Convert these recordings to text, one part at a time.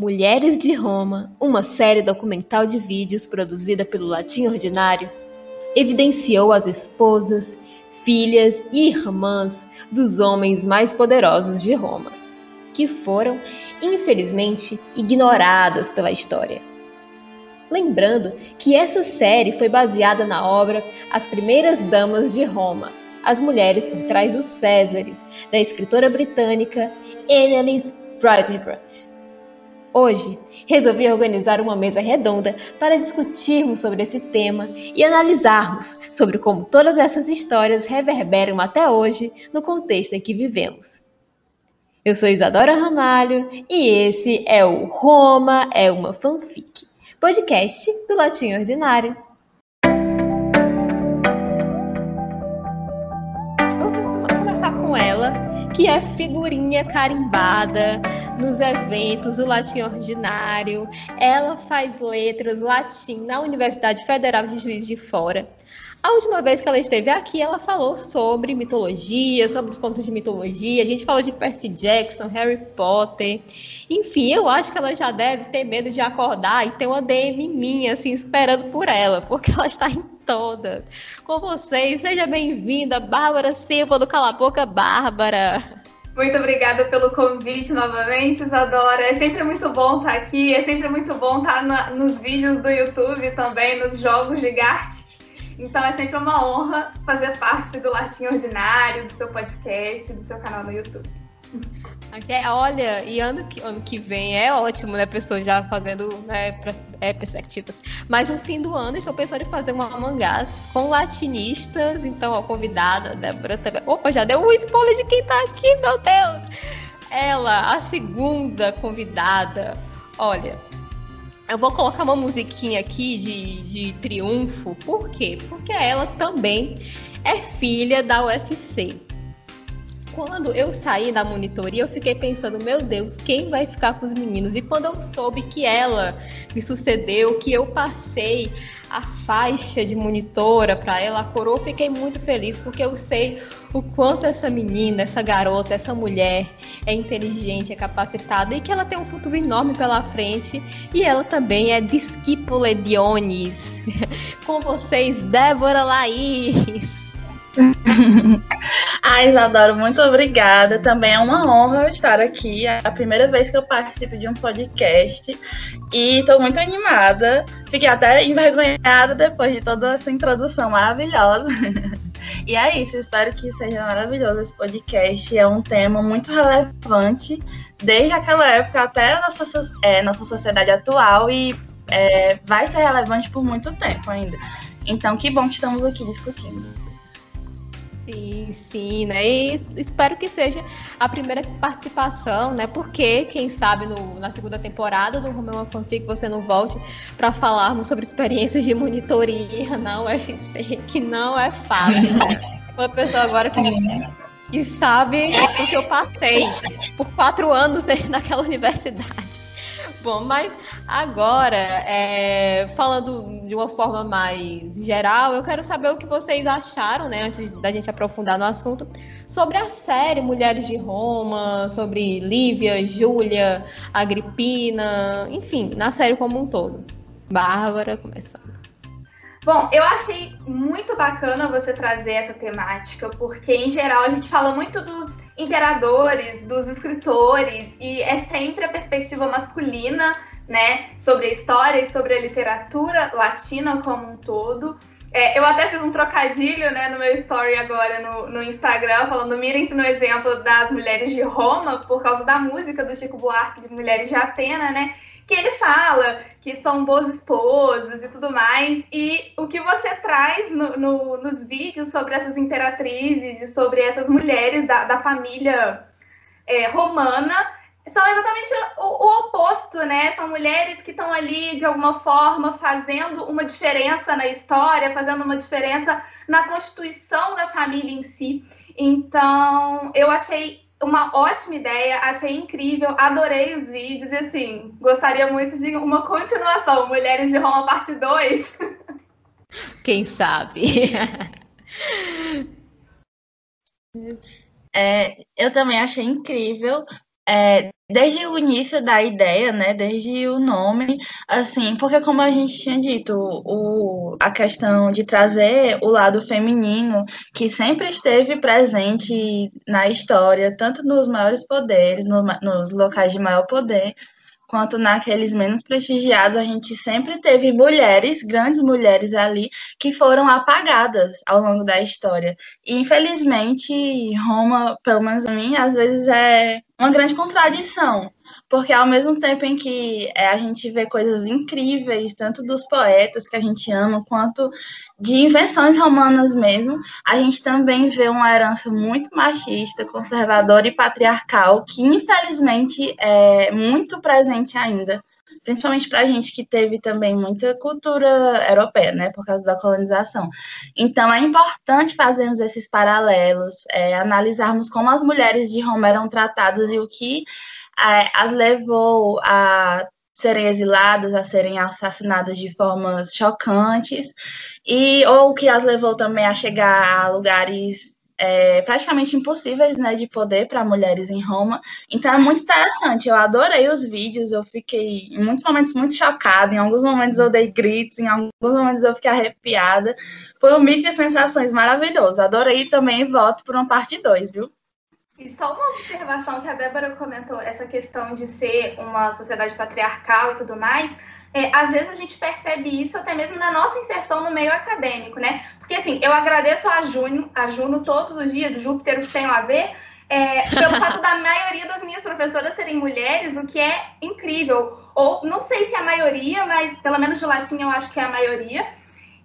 Mulheres de Roma, uma série documental de vídeos produzida pelo Latim Ordinário, evidenciou as esposas, filhas e irmãs dos homens mais poderosos de Roma, que foram, infelizmente, ignoradas pela história. Lembrando que essa série foi baseada na obra As Primeiras Damas de Roma, As Mulheres por Trás dos Césares, da escritora britânica Annelies Freisenbrand. Hoje, resolvi organizar uma mesa redonda para discutirmos sobre esse tema e analisarmos sobre como todas essas histórias reverberam até hoje no contexto em que vivemos. Eu sou Isadora Ramalho e esse é o Roma é uma fanfic, podcast do Latim Ordinário. Eu vou começar com ela, que é figurinha carimbada nos eventos do latim ordinário. Ela faz letras latim na Universidade Federal de Juiz de Fora. A última vez que ela esteve aqui, ela falou sobre mitologia, sobre os contos de mitologia. A gente falou de Percy Jackson, Harry Potter. Enfim, eu acho que ela já deve ter medo de acordar e ter uma DM minha, assim, esperando por ela, porque ela está em toda. Com vocês, seja bem-vinda, Bárbara Silva do Cala Boca Bárbara. Muito obrigada pelo convite novamente, Isadora. É sempre muito bom estar aqui, é sempre muito bom estar na, nos vídeos do YouTube também, nos jogos de Gartic. Então é sempre uma honra fazer parte do Latim Ordinário, do seu podcast, do seu canal no YouTube. Olha, e ano que, ano que vem é ótimo, né? Pessoas já fazendo né, é, perspectivas. Mas no fim do ano estou pensando em fazer uma mangás com latinistas. Então, a convidada, Débora também. Opa, já deu um spoiler de quem tá aqui, meu Deus! Ela, a segunda convidada. Olha, eu vou colocar uma musiquinha aqui de, de triunfo. Por quê? Porque ela também é filha da UFC. Quando eu saí da monitoria, eu fiquei pensando, meu Deus, quem vai ficar com os meninos? E quando eu soube que ela me sucedeu, que eu passei a faixa de monitora para ela, a coroa, eu fiquei muito feliz, porque eu sei o quanto essa menina, essa garota, essa mulher é inteligente, é capacitada e que ela tem um futuro enorme pela frente. E ela também é discípula de Onis. com vocês, Débora Laís. Ai, Isadora, muito obrigada. Também é uma honra estar aqui. É a primeira vez que eu participo de um podcast e estou muito animada. Fiquei até envergonhada depois de toda essa introdução maravilhosa. E é isso, espero que seja maravilhoso esse podcast. É um tema muito relevante desde aquela época até a nossa, é, nossa sociedade atual e é, vai ser relevante por muito tempo ainda. Então, que bom que estamos aqui discutindo. Sim, sim, né? E espero que seja a primeira participação, né? Porque, quem sabe, no, na segunda temporada do Romeu Fanfic você não volte para falarmos sobre experiências de monitoria na UFC, que não é fácil. Né? Uma pessoa agora que, que sabe o que eu passei por quatro anos naquela universidade. Bom, mas agora, é, falando de uma forma mais geral, eu quero saber o que vocês acharam, né, antes da gente aprofundar no assunto, sobre a série Mulheres de Roma, sobre Lívia, Júlia, Agripina, enfim, na série como um todo. Bárbara, começando. Bom, eu achei muito bacana você trazer essa temática, porque em geral a gente fala muito dos imperadores, dos escritores, e é sempre a perspectiva masculina, né, sobre a história e sobre a literatura latina como um todo. É, eu até fiz um trocadilho, né, no meu story agora no, no Instagram, falando, mirem-se no exemplo das mulheres de Roma, por causa da música do Chico Buarque de Mulheres de Atena, né, que ele fala que são boas esposas e tudo mais. E o que você traz no, no, nos vídeos sobre essas imperatrizes e sobre essas mulheres da, da família é, romana são exatamente o, o, oposto, né? São mulheres que estão ali, de alguma forma, fazendo uma diferença na história, fazendo uma diferença na constituição da família em si. Então, eu achei uma ótima ideia, achei incrível, adorei os vídeos e assim, gostaria muito de uma continuação, Mulheres de Roma parte 2. Quem sabe? é, eu também achei incrível. É, desde o início da ideia, né, desde o nome, assim, porque como a gente tinha dito, o, a questão de trazer o lado feminino, que sempre esteve presente na história, tanto nos maiores poderes, no, nos locais de maior poder, quanto naqueles menos prestigiados, a gente sempre teve mulheres, grandes mulheres ali, que foram apagadas ao longo da história. E, infelizmente, Roma, pelo menos a mim, às vezes é uma grande contradição, porque ao mesmo tempo em que é, a gente vê coisas incríveis, tanto dos poetas que a gente ama, quanto de invenções romanas mesmo, a gente também vê uma herança muito machista, conservadora e patriarcal, que infelizmente é muito presente ainda principalmente para a gente que teve também muita cultura europeia, né, por causa da colonização. Então, é importante fazermos esses paralelos, é, analisarmos como as mulheres de Roma eram tratadas e o que as levou a serem exiladas, a serem assassinadas de formas chocantes, e ou que as levou também a chegar a lugares é, praticamente impossíveis né, de poder para mulheres em Roma. Então é muito interessante. Eu adorei os vídeos, eu fiquei em muitos momentos muito chocada, em alguns momentos eu dei gritos, em alguns momentos eu fiquei arrepiada. Foi um mix de sensações maravilhoso. Adorei também voto por uma parte 2, viu? E só uma observação que a Débora comentou, essa questão de ser uma sociedade patriarcal e tudo mais é, às vezes a gente percebe isso até mesmo na nossa inserção no meio acadêmico, né? Porque assim, eu agradeço a Juno, a Juno todos os dias, Júpiter o tem a ver, é, pelo fato da maioria das minhas professoras serem mulheres, o que é incrível. Ou não sei se é a maioria, mas pelo menos de latim eu acho que é a maioria.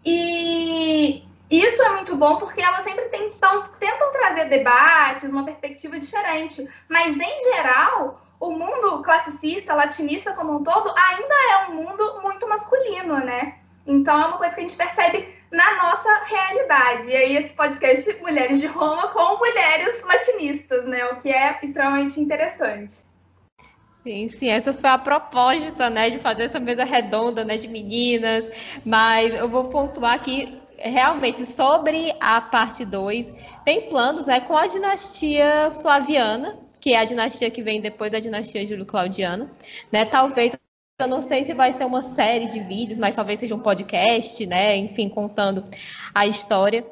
E isso é muito bom porque elas sempre tentam, tentam trazer debates, uma perspectiva diferente. Mas em geral, o mundo classicista, latinista como um todo, ainda é um mundo muito masculino, né? Então é uma coisa que a gente percebe na nossa realidade. E aí esse podcast Mulheres de Roma com mulheres latinistas, né? O que é extremamente interessante. Sim, sim, essa foi a proposta, né, de fazer essa mesa redonda, né, de meninas, mas eu vou pontuar aqui realmente sobre a parte 2, tem planos, né, com a dinastia Flaviana, que é a dinastia que vem depois da dinastia Júlio-Claudiana, né? Talvez eu não sei se vai ser uma série de vídeos, mas talvez seja um podcast, né? Enfim, contando a história.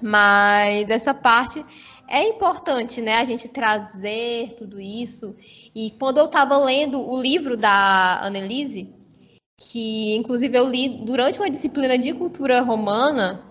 Mas essa parte é importante, né? A gente trazer tudo isso. E quando eu estava lendo o livro da Annelise, que inclusive eu li durante uma disciplina de cultura romana,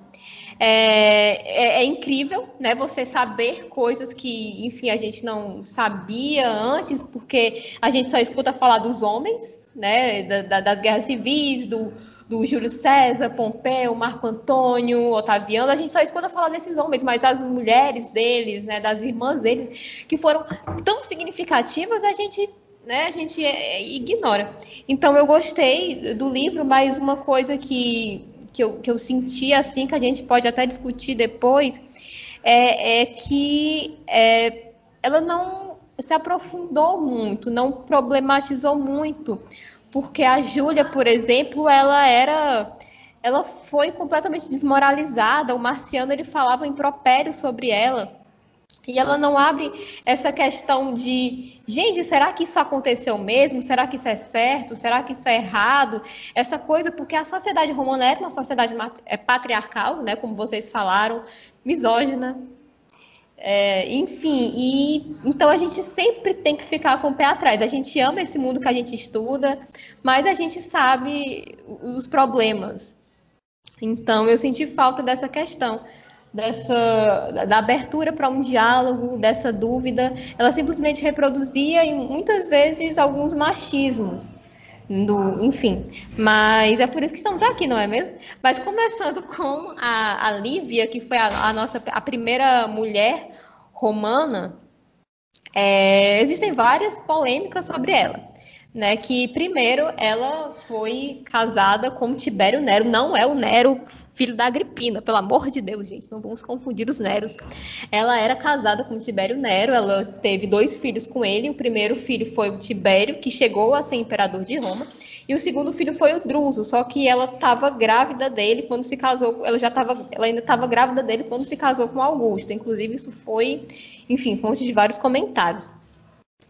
é, é, é, incrível, né? Você saber coisas que, enfim, a gente não sabia antes, porque a gente só escuta falar dos homens, né? Da, da, das guerras civis, do, do Júlio César, Pompeu, Marco Antônio, Otaviano, a gente só escuta falar desses homens, mas as mulheres deles, né? Das irmãs deles, que foram tão significativas, a gente né, a gente é, ignora. Então eu gostei do livro, mas uma coisa que que eu, que eu senti assim, que a gente pode até discutir depois, é, é que é, ela não se aprofundou muito, não problematizou muito, porque a Júlia, por exemplo, ela era ela foi completamente desmoralizada. O Marciano ele falava impropério sobre ela. E ela não abre essa questão de, gente, será que isso aconteceu mesmo? Será que isso é certo? Será que isso é errado? Essa coisa, porque a sociedade romana era uma sociedade é, patriarcal, né, como vocês falaram, misógina. É, enfim, e então a gente sempre tem que ficar com o pé atrás. A gente ama esse mundo que a gente estuda, mas a gente sabe os problemas. Então eu senti falta dessa questão dessa da abertura para um diálogo, dessa dúvida, ela simplesmente reproduzia e muitas vezes alguns machismos. Do, enfim, mas é por isso que estamos aqui, não é mesmo? Mas começando com a, a Lívia, que foi a, a nossa a primeira mulher romana, é, existem várias polêmicas sobre ela. Né, que primeiro ela foi casada com Tibério Nero, não é o Nero filho da Agripina, pelo amor de Deus, gente, não vamos confundir os Neros. Ela era casada com Tibério Nero, ela teve dois filhos com ele. O primeiro filho foi o Tibério, que chegou a ser imperador de Roma, e o segundo filho foi o Druso, só que ela estava grávida dele quando se casou, ela já estava, ela ainda estava grávida dele quando se casou com Augusto. Inclusive isso foi, enfim, fonte de vários comentários.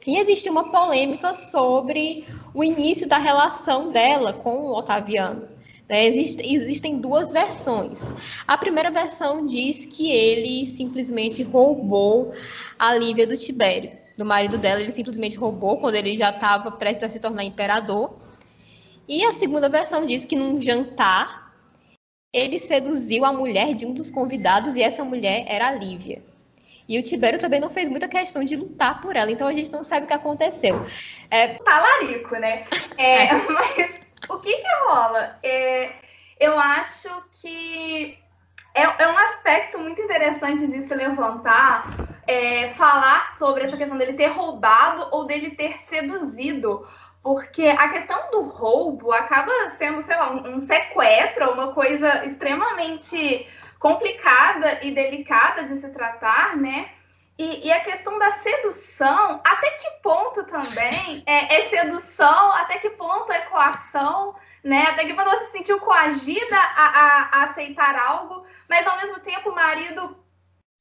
E existe uma polêmica sobre o início da relação dela com o Otaviano. Né? existem duas versões. A primeira versão diz que ele simplesmente roubou a Lívia do Tibério, do marido dela. Ele simplesmente roubou quando ele já estava prestes a se tornar imperador. E a segunda versão diz que num jantar ele seduziu a mulher de um dos convidados e essa mulher era a Lívia. E o Tibério também não fez muita questão de lutar por ela, então a gente não sabe o que aconteceu. É... Talarico, né? É. Mas o que que rola? É, eu acho que é, é, um aspecto muito interessante de se levantar, é, falar sobre essa questão dele ter roubado ou dele ter seduzido. Porque a questão do roubo acaba sendo, sei lá, um, um sequestro, uma coisa extremamente complicada e delicada de se tratar, né? E, e, a questão da sedução, até que ponto também é, é, sedução, até que ponto é coação, né? Até que ponto você se sentiu coagida a, a, a, aceitar algo, mas ao mesmo tempo o marido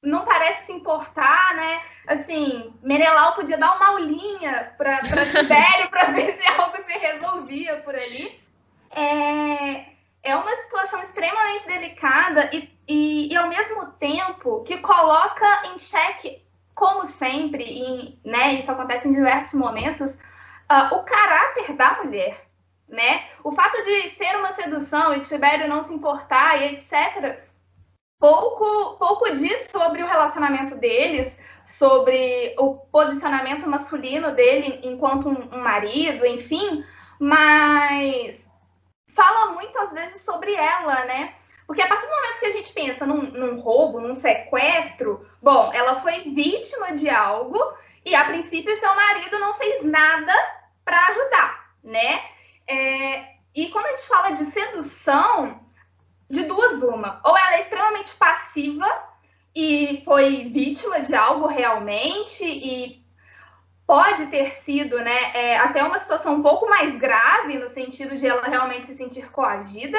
não parece se importar, né? Assim, Menelau podia dar uma aulinha para Tibério para ver se algo se resolvia por ali. É, é uma situação extremamente delicada e, e, e, ao mesmo tempo que coloca em xeque como sempre, e né, isso acontece em diversos momentos, uh, o caráter da mulher. Né? O fato de ser uma sedução e Tibério não se importar e etc., pouco, pouco diz sobre o relacionamento deles, sobre o posicionamento masculino dele enquanto um, um marido, enfim, mas fala muito às vezes sobre ela, né? Porque a partir do momento que a gente pensa num, num roubo, num sequestro, bom, ela foi vítima de algo e a princípio seu marido não fez nada para ajudar, né? É, e quando a gente fala de sedução, de duas uma, ou ela é extremamente passiva e foi vítima de algo realmente e pode ter sido, né, é, até uma situação um pouco mais grave no sentido de ela realmente se sentir coagida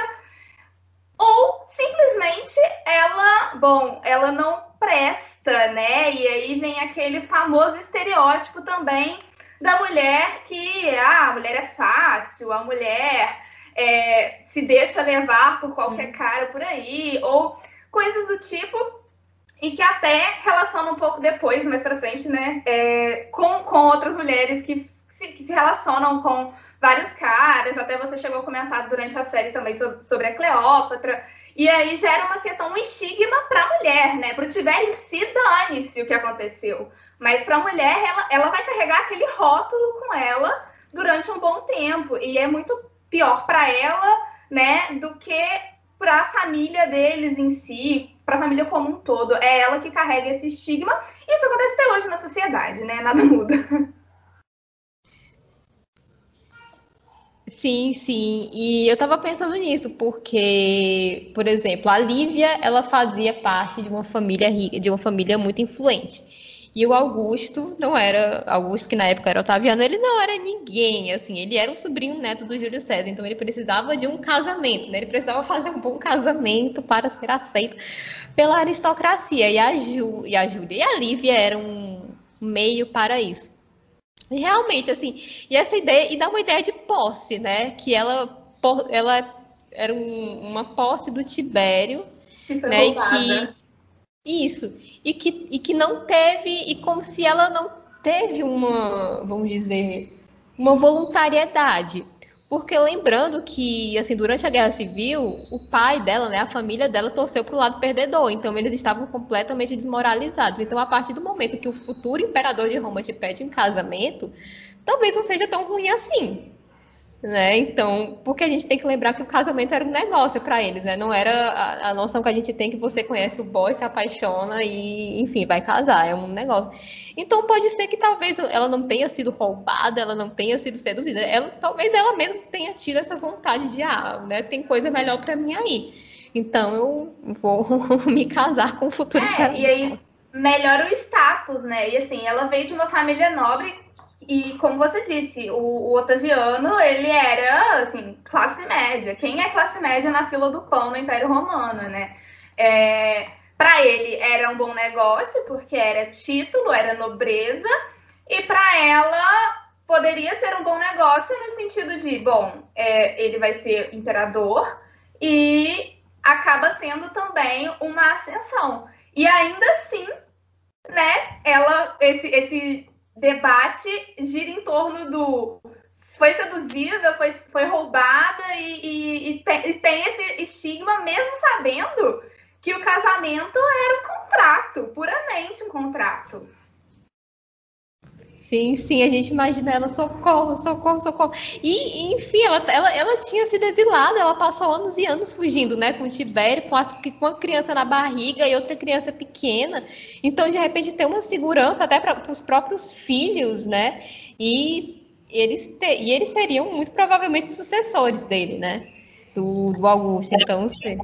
ou simplesmente ela, bom, ela não presta, né? E aí vem aquele famoso estereótipo também da mulher que ah, a mulher é fácil, a mulher é, se deixa levar por qualquer cara por aí, ou coisas do tipo, e que até relaciona um pouco depois, mais pra frente, né? É, com, com outras mulheres que se, que se relacionam com vários caras, até você chegou a comentar durante a série também sobre, a Cleópatra. E aí gera uma questão, um estigma para a mulher, né? Para o Tibério em si, dane-se o que aconteceu. Mas para a mulher, ela, ela vai carregar aquele rótulo com ela durante um bom tempo. E é muito pior para ela, né, do que para a família deles em si, para a família como um todo. É ela que carrega esse estigma. E isso acontece até hoje na sociedade, né? Nada muda. Sim, sim. E eu estava pensando nisso, porque, por exemplo, a Lívia, ela fazia parte de uma família rica, de uma família muito influente. E o Augusto não era, Augusto que na época era Otaviano, ele não era ninguém, assim, ele era um sobrinho neto do Júlio César, então ele precisava de um casamento, né? Ele precisava fazer um bom casamento para ser aceito pela aristocracia. E a Ju, e a Júlia e a Lívia eram um meio para isso. Realmente, assim, e essa ideia, e dá uma ideia de posse, né? Que ela, ela era um, uma posse do Tibério, né? E que, isso, e que, e que não teve, e como se ela não teve uma, vamos dizer, uma voluntariedade. Porque lembrando que, assim, durante a Guerra Civil, o pai dela, né, a família dela torceu para o lado perdedor, então eles estavam completamente desmoralizados. Então, a partir do momento que o futuro imperador de Roma te pede em casamento, talvez não seja tão ruim assim, né? Então, porque a gente tem que lembrar que o casamento era um negócio para eles, né? Não era a, a, noção que a gente tem que você conhece o boy, se apaixona e, enfim, vai casar, é um negócio. Então, pode ser que talvez ela não tenha sido roubada, ela não tenha sido seduzida, ela, talvez ela mesma tenha tido essa vontade de, ah, né, tem coisa melhor para mim aí. Então, eu vou me casar com o futuro. É, e aí melhora o status, né? E assim, ela veio de uma família nobre e como você disse, o, o, Otaviano, ele era, assim, classe média. Quem é classe média na fila do pão no Império Romano, né? É, para ele era um bom negócio, porque era título, era nobreza, e para ela poderia ser um bom negócio no sentido de, bom, é, ele vai ser imperador e acaba sendo também uma ascensão. E ainda assim, né, ela, esse, esse debate gira em torno do foi seduzida, foi, foi roubada e, e, e, tem, e tem esse estigma, mesmo sabendo que o casamento era um contrato, puramente um contrato. Sim, sim, a gente imagina ela, socorro, socorro, socorro. E, enfim, ela, ela, ela tinha sido exilada, ela passou anos e anos fugindo, né, com o Tibério, com, as, com uma criança na barriga e outra criança pequena. Então, de repente, tem uma segurança até para os próprios filhos, né? E eles, te, e eles seriam muito provavelmente sucessores dele, né? Do, do Augusto. Então, sim.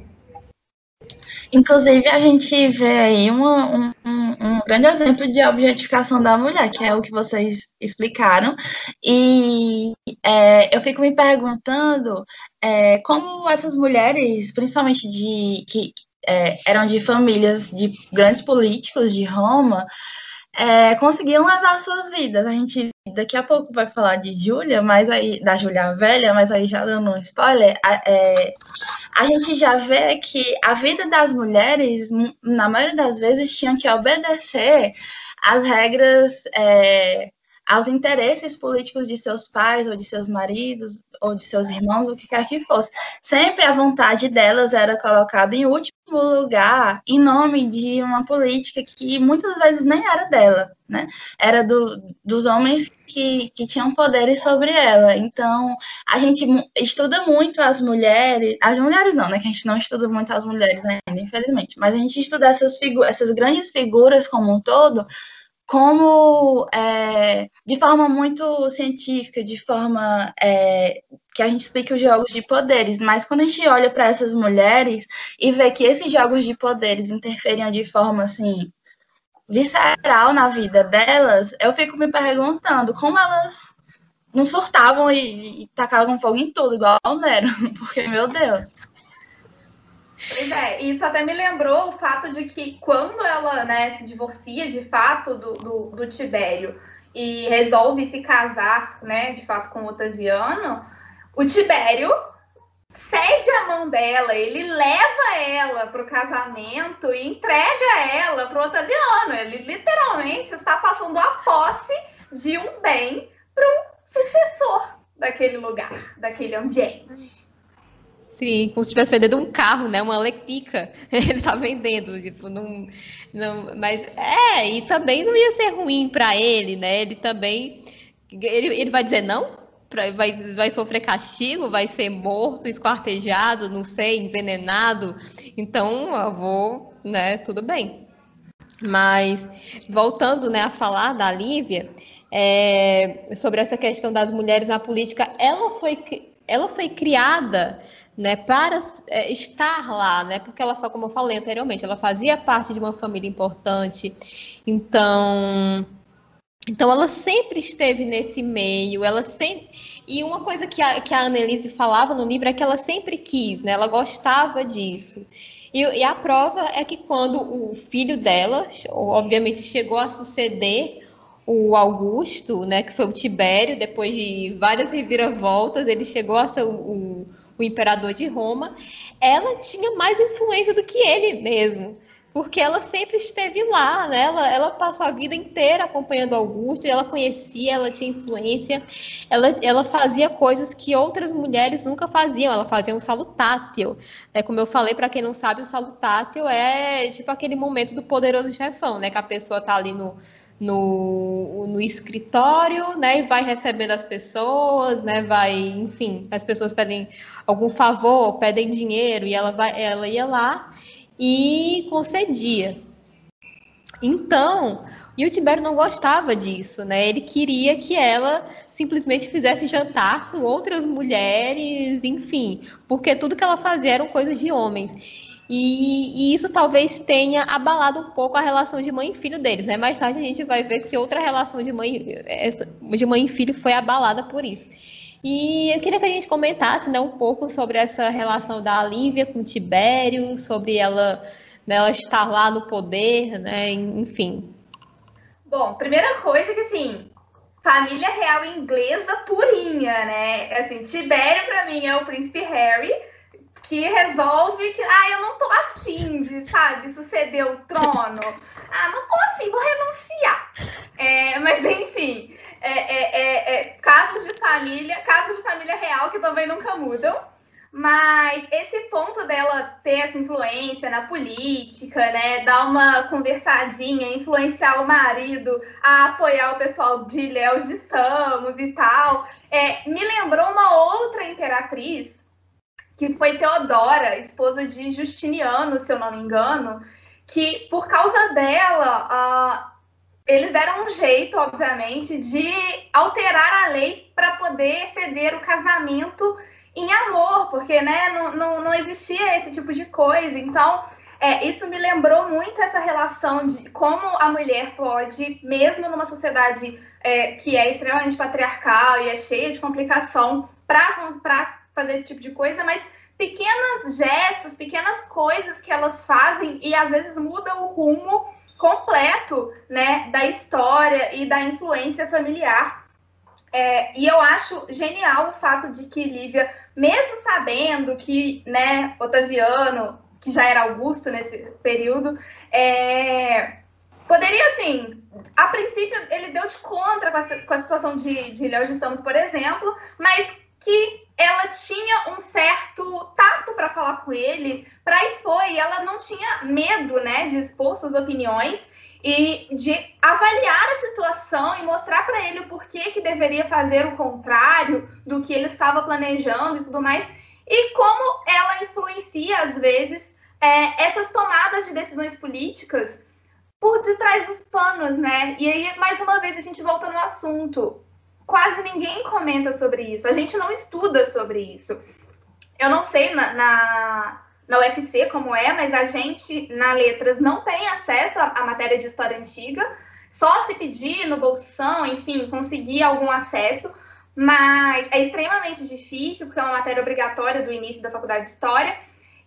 Inclusive, a gente vê aí uma, um, um, grande exemplo de objetificação da mulher, que é o que vocês explicaram. E é, eu fico me perguntando é, como essas mulheres, principalmente de que é, eram de famílias de grandes políticos de Roma, é, conseguiam levar suas vidas. A gente daqui a pouco vai falar de Júlia, mas aí da Júlia velha, mas aí já dando um spoiler, é, a gente já vê que a vida das mulheres, na maioria das vezes, tinha que obedecer às regras, é, aos interesses políticos de seus pais ou de seus maridos ou de seus irmãos, o que quer que fosse. Sempre a vontade delas era colocada em último lugar em nome de uma política que muitas vezes nem era dela, né? Era do, dos homens que, que tinham poderes sobre ela. Então, a gente estuda muito as mulheres, as mulheres não, né? Que a gente não estuda muito as mulheres ainda, infelizmente, mas a gente estuda essas, essas grandes figuras como um todo como é, de forma muito científica, de forma é, que a gente explica os jogos de poderes, mas quando a gente olha para essas mulheres e vê que esses jogos de poderes interferiam de forma assim visceral na vida delas, eu fico me perguntando como elas não surtavam e, e tacavam fogo em tudo, igual o Nero, porque, meu Deus. Pois é, isso até me lembrou o fato de que quando ela né, se divorcia de fato do, do, do Tibério e resolve se casar, né, de fato, com o Otaviano, o Tibério cede a mão dela, ele leva ela para o casamento e entrega ela para o Otaviano. Ele literalmente está passando a posse de um bem para um sucessor daquele lugar, daquele ambiente. Sim, como se estivesse vendendo um carro, né? Uma Letica. Ele tá vendendo, tipo, não, não. Mas é, e também não ia ser ruim para ele, né? Ele também. Ele, ele vai dizer não? Pra, vai, vai sofrer castigo, vai ser morto, esquartejado, não sei, envenenado. Então, eu vou, né? Tudo bem. Mas, voltando né, a falar da Lívia, é, sobre essa questão das mulheres na política, ela foi, ela foi criada né, para é, estar lá, né, porque ela, como eu falei anteriormente, ela fazia parte de uma família importante, então, então ela sempre esteve nesse meio, ela sempre, e uma coisa que a, que a Annelise falava no livro é que ela sempre quis, né, ela gostava disso, e, e a prova é que quando o filho dela, obviamente, chegou a suceder o Augusto, né, que foi o Tibério, depois de várias reviravoltas, ele chegou a ser o, o, o, imperador de Roma. Ela tinha mais influência do que ele mesmo, porque ela sempre esteve lá, né? Ela, ela passou a vida inteira acompanhando Augusto, e ela conhecia, ela tinha influência, ela, ela fazia coisas que outras mulheres nunca faziam. Ela fazia um salutátil, né? Como eu falei, para quem não sabe, o salutátil é tipo aquele momento do poderoso chefão, né? Que a pessoa tá ali no no, no escritório, né, e vai recebendo as pessoas, né, vai, enfim, as pessoas pedem algum favor, pedem dinheiro, e ela, vai, ela ia lá e concedia. Então, e o Tibério não gostava disso, né? Ele queria que ela simplesmente fizesse jantar com outras mulheres, enfim, porque tudo que ela fazia eram coisas de homens. E, e, isso talvez tenha abalado um pouco a relação de mãe e filho deles, né? Mais tarde a gente vai ver que outra relação de mãe, de mãe e filho foi abalada por isso. E eu queria que a gente comentasse né, um pouco sobre essa relação da Lívia com Tibério, sobre ela, né, ela estar lá no poder, né? Enfim. Bom, primeira coisa que assim, família real inglesa purinha, né? Assim, Tibério para mim é o príncipe Harry, que resolve que, ah, eu não tô afim de, sabe, suceder o trono. Ah, não tô afim, vou renunciar. É, mas enfim, é, é, é, é casos de família, casos de família real que também nunca mudam. Mas esse ponto dela ter essa influência na política, né, dar uma conversadinha, influenciar o marido a apoiar o pessoal de Ilhéus de Samos e tal, é, me lembrou uma outra imperatriz, que foi Teodora, esposa de Justiniano, se eu não me engano, que por causa dela, uh, eles deram um jeito, obviamente, de alterar a lei para poder ceder o casamento em amor, porque né, não, não, não existia esse tipo de coisa. Então, é, isso me lembrou muito essa relação de como a mulher pode, mesmo numa sociedade é, que é extremamente patriarcal e é cheia de complicação, para fazer esse tipo de coisa, mas pequenos gestos, pequenas coisas que elas fazem e às vezes mudam o rumo completo né, da história e da influência familiar. É, e eu acho genial o fato de que Lívia mesmo sabendo que, né, Otaviano, que já era Augusto nesse período, é, poderia, assim, a princípio ele deu de contra com a, com a situação de, de Léo de Stamos, por exemplo, mas que ela tinha um certo tato para falar com ele, para expor, e ela não tinha medo, né, de expor suas opiniões, e de avaliar a situação e mostrar para ele o porquê que deveria fazer o contrário do que ele estava planejando e tudo mais, e como ela influencia, às vezes, é, essas tomadas de decisões políticas por detrás dos panos, né? E aí, mais uma vez, a gente volta no assunto. Quase ninguém comenta sobre isso, a gente não estuda sobre isso. Eu não sei na, na na UFC como é, mas a gente na Letras não tem acesso à, matéria de história antiga, só se pedir no bolsão, enfim, conseguir algum acesso, mas é extremamente difícil, porque é uma matéria obrigatória do início da faculdade de História,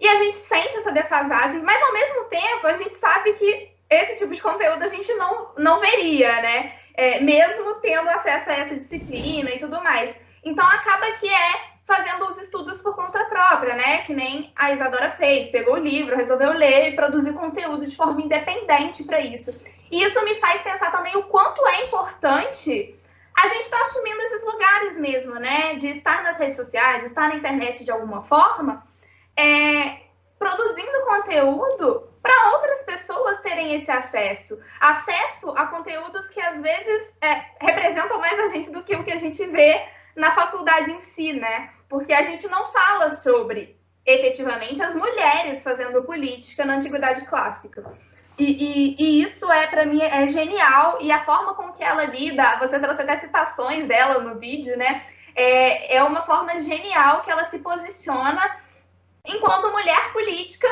e a gente sente essa defasagem, mas ao mesmo tempo a gente sabe que esse tipo de conteúdo a gente não, não veria, né? É, mesmo tendo acesso a essa disciplina e tudo mais. Então acaba que é fazendo os estudos por conta própria, né? Que nem a Isadora fez, pegou o livro, resolveu ler e produzir conteúdo de forma independente para isso. E isso me faz pensar também o quanto é importante a gente estar tá assumindo esses lugares mesmo, né? De estar nas redes sociais, de estar na internet de alguma forma, é, produzindo conteúdo para outras pessoas terem esse acesso. Acesso a conteúdos que às vezes é, representam mais a gente do que o que a gente vê na faculdade em si, né? Porque a gente não fala sobre efetivamente as mulheres fazendo política na antiguidade clássica. E, e, e isso é para mim é genial e a forma com que ela lida, você trouxe até citações dela no vídeo, né? É, é uma forma genial que ela se posiciona enquanto mulher política,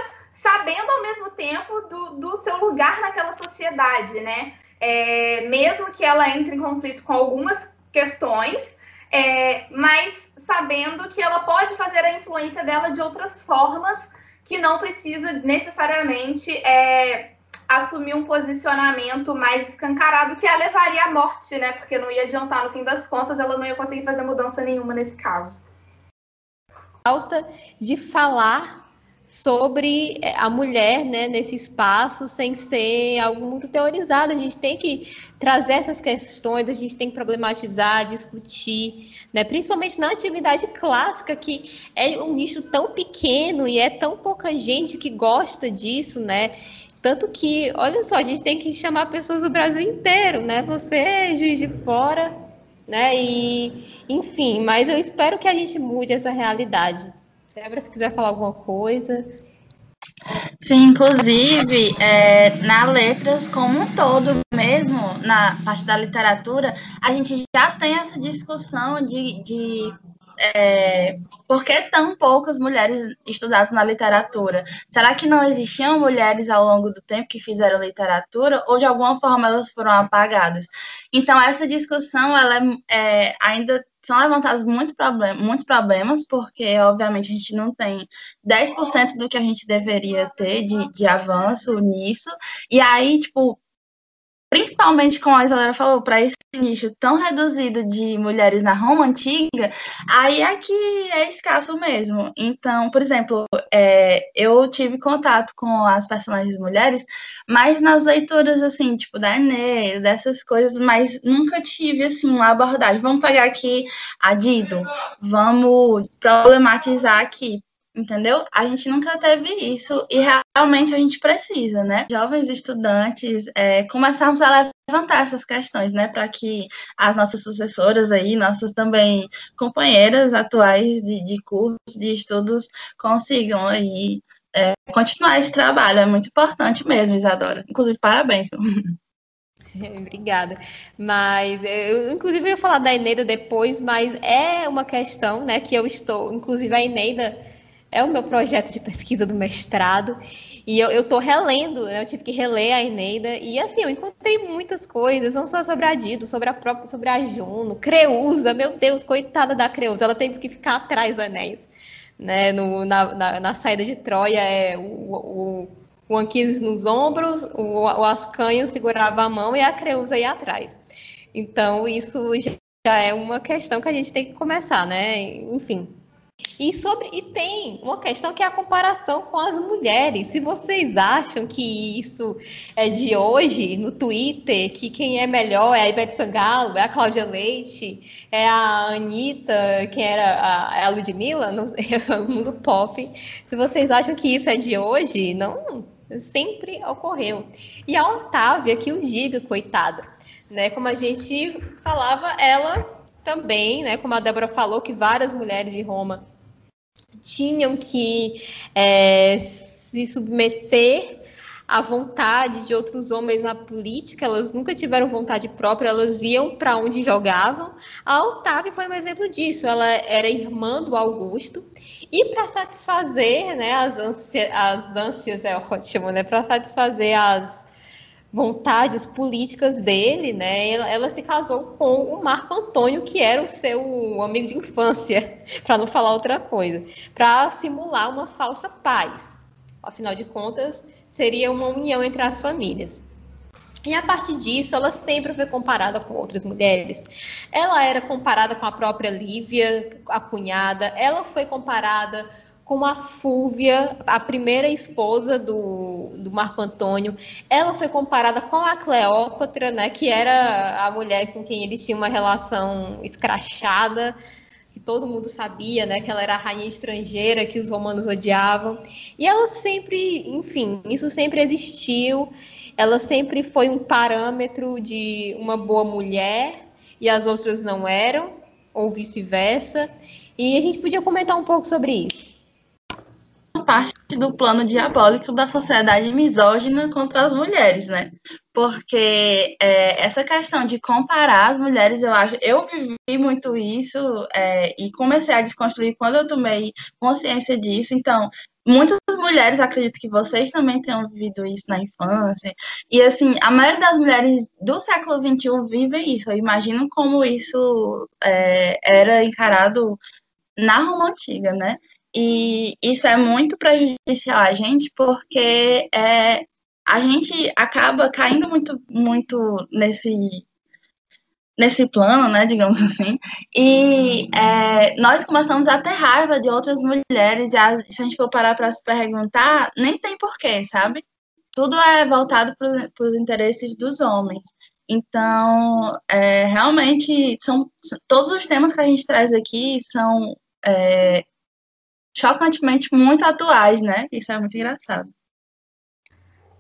sabendo ao mesmo tempo do, do seu lugar naquela sociedade, né? É, mesmo que ela entre em conflito com algumas questões, é, mas sabendo que ela pode fazer a influência dela de outras formas, que não precisa necessariamente é, assumir um posicionamento mais escancarado que a levaria à morte, né? Porque não ia adiantar no fim das contas, ela não ia conseguir fazer mudança nenhuma nesse caso. Falta de falar sobre eh, a mulher né, nesse espaço sem ser algo muito teorizado. A gente tem que trazer essas questões, a gente tem que problematizar, discutir, né, principalmente na antiguidade clássica, que é um nicho tão pequeno e é tão pouca gente que gosta disso, né? Tanto que, olha só, a gente tem que chamar pessoas do Brasil inteiro, né? Você, juiz de fora, né? E, enfim, mas eu espero que a gente mude essa realidade. Débora, se quiser falar alguma coisa. Sim, inclusive, é, na letras como um todo mesmo, na parte da literatura, a gente já tem essa discussão de, de é, por que tão poucas mulheres estudadas na literatura? Será que não existiam mulheres ao longo do tempo que fizeram literatura ou de alguma forma elas foram apagadas? Então, essa discussão ela é, é ainda são levantados muito problem muitos problemas, porque, obviamente, a gente não tem 10% do que a gente deveria ter de, de avanço nisso. E aí, tipo, principalmente como a Isadora falou, para esse nicho tão reduzido de mulheres na Roma antiga, aí é que é escasso mesmo. Então, por exemplo, é, eu tive contato com as personagens mulheres, mas nas leituras, assim, tipo, da Eneida, dessas coisas, mas nunca tive, assim, uma abordagem. Vamos pegar aqui a Dido, vamos problematizar aqui entendeu? A gente nunca teve isso e realmente a gente precisa, né? Jovens estudantes é, começarmos a levantar essas questões, né? Para que as nossas sucessoras aí, nossas também companheiras atuais de, de cursos, de estudos, consigam aí é, continuar esse trabalho. É muito importante mesmo, Isadora. Inclusive, parabéns. Obrigada. Mas eu, inclusive, ia falar da Eneida depois, mas é uma questão, né, que eu estou, inclusive a Eneida é o meu projeto de pesquisa do mestrado. E eu, estou relendo, né? eu tive que reler a Eneida. E assim, eu encontrei muitas coisas, não só sobre a Dido, sobre a própria, sobre a Juno, Creusa, meu Deus, coitada da Creusa, ela teve que ficar atrás do Enéas. Né? No, na, na, na, saída de Troia, é, o, o, o Anquises nos ombros, o, o Ascanio segurava a mão e a Creusa ia atrás. Então, isso já é uma questão que a gente tem que começar, né? Enfim, e, sobre, e tem uma questão que é a comparação com as mulheres. Se vocês acham que isso é de hoje, no Twitter, que quem é melhor é a Ivete Sangalo, é a Cláudia Leite, é a Anitta, quem era a, é a Ludmilla, no, no mundo pop. Se vocês acham que isso é de hoje, não, sempre ocorreu. E a Otávia, que o diga, coitada. Né? Como a gente falava, ela também, né, como a Débora falou, que várias mulheres de Roma tinham que é, se submeter à vontade de outros homens na política, elas nunca tiveram vontade própria, elas iam para onde jogavam. A Otávia foi um exemplo disso, ela era irmã do Augusto, e para satisfazer né, as, ânsias, as ânsias, é ótimo, né, para satisfazer as vontades políticas dele, né? Ela, ela, se casou com o Marco Antônio, que era o seu amigo de infância, para não falar outra coisa, para simular uma falsa paz. Afinal de contas, seria uma união entre as famílias. E a partir disso, ela sempre foi comparada com outras mulheres. Ela era comparada com a própria Lívia, a cunhada, ela foi comparada com a Fúvia, a primeira esposa do, do Marco Antônio. Ela foi comparada com a Cleópatra, né, que era a mulher com quem ele tinha uma relação escrachada, que todo mundo sabia, né, que ela era a rainha estrangeira, que os romanos odiavam. E ela sempre, enfim, isso sempre existiu. Ela sempre foi um parâmetro de uma boa mulher e as outras não eram, ou vice-versa. E a gente podia comentar um pouco sobre isso parte do plano diabólico da sociedade misógina contra as mulheres, né? Porque é, essa questão de comparar as mulheres, eu acho, eu vivi muito isso é, e comecei a desconstruir quando eu tomei consciência disso. Então, muitas mulheres, acredito que vocês também tenham vivido isso na infância. E assim, a maioria das mulheres do século XXI vivem isso. Eu imagino como isso é, era encarado na Roma antiga, né? E isso é muito prejudicial a gente, porque é, a gente acaba caindo muito, muito nesse, nesse plano, né, digamos assim, e é, nós começamos a ter raiva de outras mulheres, e se a gente for parar para se perguntar, nem tem porquê, sabe? Tudo é voltado para os interesses dos homens. Então, é, realmente, são todos os temas que a gente traz aqui são é, chocantemente muito atuais, né? Isso é muito engraçado.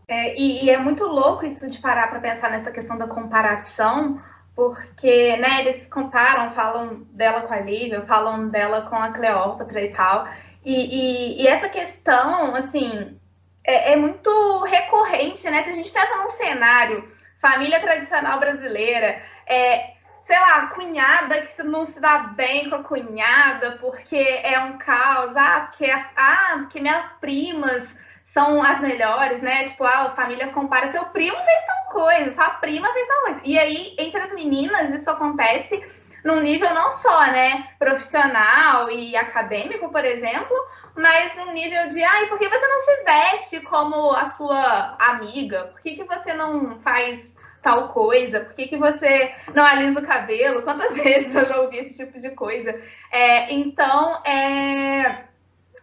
É, e, e, é muito louco isso de parar para pensar nessa questão da comparação, porque né, eles comparam, falam dela com a Lívia, falam dela com a Cleópatra e tal. E, e, e essa questão, assim, é, é, muito recorrente, né? Se a gente pensa num cenário, família tradicional brasileira, é, sei lá, cunhada que não se dá bem com a cunhada porque é um caos, ah, porque, ah, porque minhas primas são as melhores, né? Tipo, ah, a família compara, seu primo fez tal coisa, sua prima fez tal coisa. E aí, entre as meninas, isso acontece num nível não só, né, profissional e acadêmico, por exemplo, mas num nível de, ai, por que você não se veste como a sua amiga? Por que, que você não faz tal coisa? Por que, que você não alisa o cabelo? Quantas vezes eu já ouvi esse tipo de coisa? É, então, é,